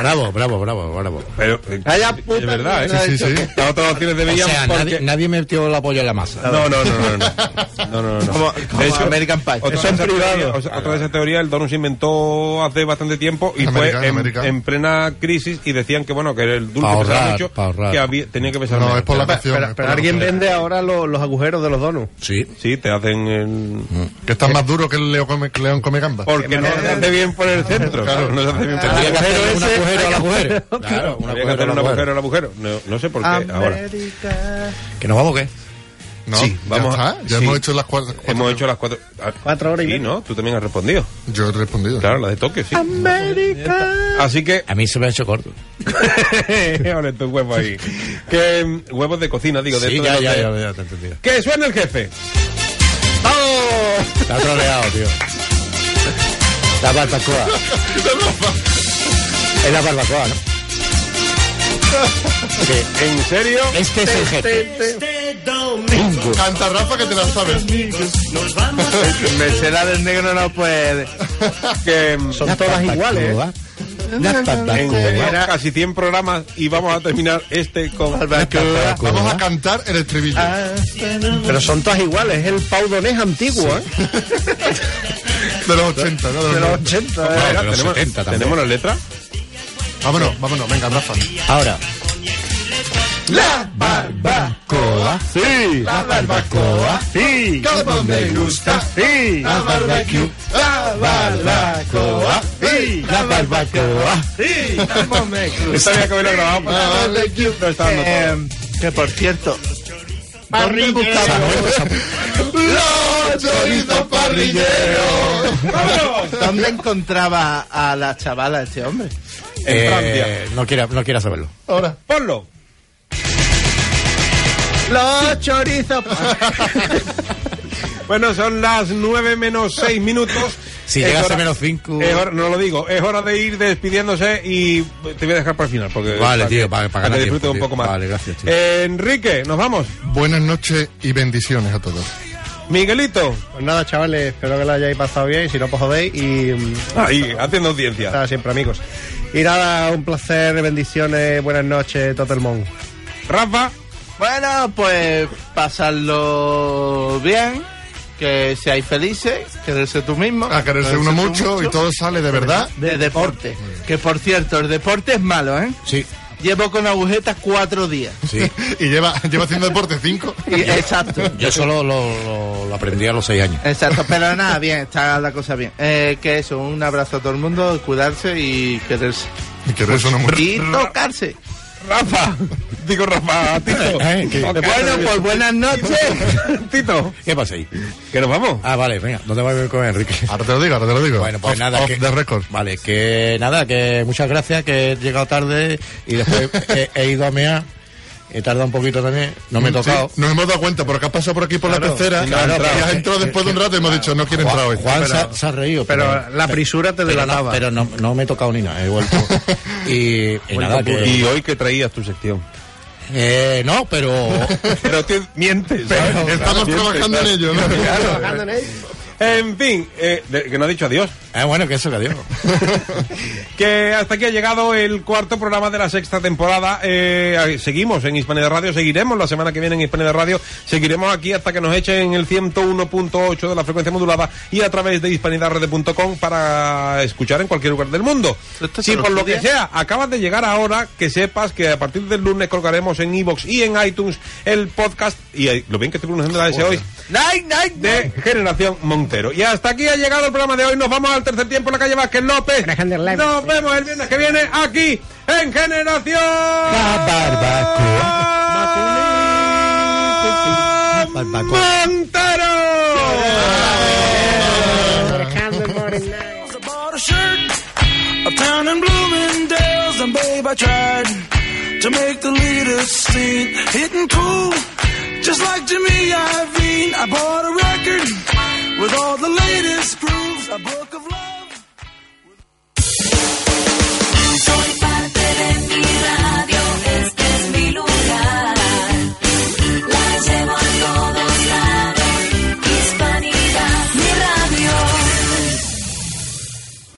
S11: Bravo, bravo, bravo, bravo.
S1: Pero, eh, es
S2: puta,
S1: verdad, ¿eh?
S3: Sí, sí, sí.
S1: Las otras opciones
S11: O
S1: deberían...
S11: sea,
S1: porque-
S11: nadie, nadie metió la polla en la masa.
S1: No, no, no, no, no. No, no, no.
S4: Como- como American Pie.
S1: Otra
S2: Eso
S1: de esas
S2: privado.
S1: o sea, otra de esas teorías, el donut se inventó hace bastante tiempo y
S3: Americano,
S1: fue en, en plena crisis y decían que, bueno, que el dulce
S11: Pa'
S1: pesaba
S11: ahorrar,
S1: mucho,
S11: ahorrar.
S1: que había, tenía que pesar
S3: No,
S1: menos.
S3: es por la
S1: Pero-
S3: cocción.
S2: Pero,
S3: es
S2: pero
S3: la
S2: alguien vende ahora lo- los agujeros de los donuts.
S11: Sí.
S1: Sí, te hacen el...
S3: Que está más duro que el león come, el gamba.
S1: Porque no se hace bien por el centro.
S3: Claro.
S1: No se hace bien por el centro.
S11: Agujero al agujero. Claro, un agujero
S1: hacer
S11: al
S1: un
S11: agujero.
S1: al agujero. No, no sé por qué ahora.
S11: ¿Que nos vamos o qué?
S3: No,
S1: Sí, vamos
S3: ya
S1: a-
S3: está. Ya
S1: sí.
S3: hemos hecho las cuatro. cuatro-
S1: Hemos hecho las cuatro... ah,
S2: Cuatro horas y
S1: Sí,
S2: media.
S1: ¿no? Tú también has respondido.
S3: Yo he respondido.
S1: Claro, la de Tokio, sí. Así que...
S11: A mí se me ha hecho corto.
S1: Ahora estos huevos ahí. Que, mm, huevos de cocina, digo. De
S11: Sí, ya,
S1: de
S11: ya,
S1: los
S11: ya,
S1: de-
S11: ya, te he entendido.
S1: ¡Que suene el jefe! ¡Vamos!
S11: Está troleado, tío. La barbacoa. Es la barbacoa, ¿no? Sí.
S1: ¿En serio?
S11: Este es el jefe.
S3: Canta Rafa que te la sabes.
S4: Me será del negro no puede.
S1: Que
S2: Son todas iguales. ¿eh?
S11: La barbacoa.
S1: casi 100 programas y vamos a terminar este con...
S3: Vamos a cantar el estribillo.
S2: Pero son todas iguales. Es el paudonés antiguo, ¿eh?
S3: De los 80, ¿no?
S2: De los 80. ¿eh?
S1: Venga,
S11: de los
S1: ¿tenemos,
S11: 70 también.
S1: ¿Tenemos la letra?
S3: Vámonos, vámonos. Venga, Rafa.
S11: Ahora.
S2: La barbacoa. Sí.
S11: La barbacoa.
S2: Sí.
S3: Como me gusta.
S2: Sí.
S11: La barbecue.
S2: La barbacoa. Sí.
S11: La barbacoa.
S2: Sí. Como me gusta.
S1: Esta había que haberla grabado. pero No está dando todo.
S4: Eh, que por cierto, ¿dónde buscaba,
S3: Los chorizos parrilleros.
S4: ¿dónde encontraba a la chavala este hombre?
S1: En
S11: Eh,
S1: Francia.
S11: no quiera, no quiera saberlo.
S3: Ahora.
S1: Ponlo.
S2: Los chorizos.
S1: Bueno, son las 9 menos 6 minutos.
S11: Si
S1: Es
S11: llegase
S1: hora-
S11: menos 5.
S1: es hora- no lo digo, es hora de ir despidiéndose y te voy a dejar para el final. Porque,
S11: Vale,
S1: para
S11: tío,
S1: que-
S11: para- para
S1: que
S11: ganar
S1: disfrutes un poco más.
S11: Vale, gracias, tío.
S1: Eh, Enrique, nos vamos.
S3: Buenas noches y bendiciones a todos.
S1: Miguelito,
S2: Pues nada, chavales, espero que lo hayáis pasado bien. Si no, pues jodéis. Y. mm,
S1: ahí, haciendo audiencia.
S2: Nada, siempre amigos. Y nada, un placer, bendiciones, buenas noches, todo el mundo.
S1: Rafa,
S4: Bueno, pues pasarlo bien, que seáis felices, quererse tú mismo.
S3: A quererse uno mucho y todo sale de verdad.
S4: De deporte. Que por cierto, el deporte es malo, ¿eh?
S11: Sí.
S4: Llevo con agujetas cuatro días.
S11: Sí.
S3: y lleva, lleva haciendo deporte cinco.
S4: Y- exacto.
S11: Yo solo lo, lo- lo aprendí a los seis años.
S4: Exacto, pero nada, bien, está la cosa bien. Eh, que eso, un abrazo a todo el mundo, cuidarse y quererse.
S3: Y que eso no.
S4: Y tocarse.
S1: Rafa, digo Rafa, Tito.
S11: Eh, ¿qué?
S1: Ok,
S4: Bueno, pues buenas noches.
S1: Tito,
S11: ¿Qué pasa ahí?
S1: que nos vamos.
S11: Ah, vale, venga, ¿dónde vas a ir con Enrique?
S3: Ahora te lo digo, ahora te lo digo.
S11: Bueno, pues
S3: Off-
S11: nada,
S3: off
S11: que,
S3: the record.
S11: Vale, que nada, que muchas gracias, que he llegado tarde y después he, he ido a mear. He tardado un poquito también, no me he tocado.
S3: Sí, nos hemos dado cuenta, porque has pasado por aquí por la
S11: Claro,
S3: pecera
S11: claro,
S3: y
S11: claro.
S3: has entrado después de un rato y hemos dicho, no quiere entrar hoy.
S11: Juan se,
S2: Pero-
S11: ha- se ha reído.
S2: Pero la prisura te
S11: pero no,
S2: delataba.
S11: pero no, no me he tocado ni nada, he vuelto. y, y nada, que,
S1: Y hoy que traías tu sección.
S11: eh, no, pero
S1: Pero te mientes.
S3: Estamos trabajando en ello, ¿no?
S2: Trabajando en ello.
S1: En fin, eh, de- que no ha dicho adiós.
S11: Eh, bueno, que eso que digo.
S1: Que hasta aquí ha llegado el cuarto programa de la sexta temporada. Eh, seguimos en Hispanidad Radio, seguiremos la semana que viene en Hispanidad Radio, seguiremos aquí hasta que nos echen el 101.8 de la frecuencia modulada y a través de hispanidadradio.com para escuchar en cualquier lugar del mundo.
S4: ¿Esto
S1: Si por lo que sea acabas de llegar ahora, que sepas que a partir del lunes colgaremos en iVoox y en iTunes el podcast, y lo bien que estoy pronunciando la S hoy,
S4: Night, night,
S1: de Generación Montero. Y hasta aquí ha llegado el programa de hoy. Nos vamos al tercer tiempo en la calle Vázquez López. Nos vemos el viernes que viene aquí en Generación
S12: to make the latest scene. Hitting cool, just like Jimmy Iovine. I bought a record with all the latest grooves, a book of love.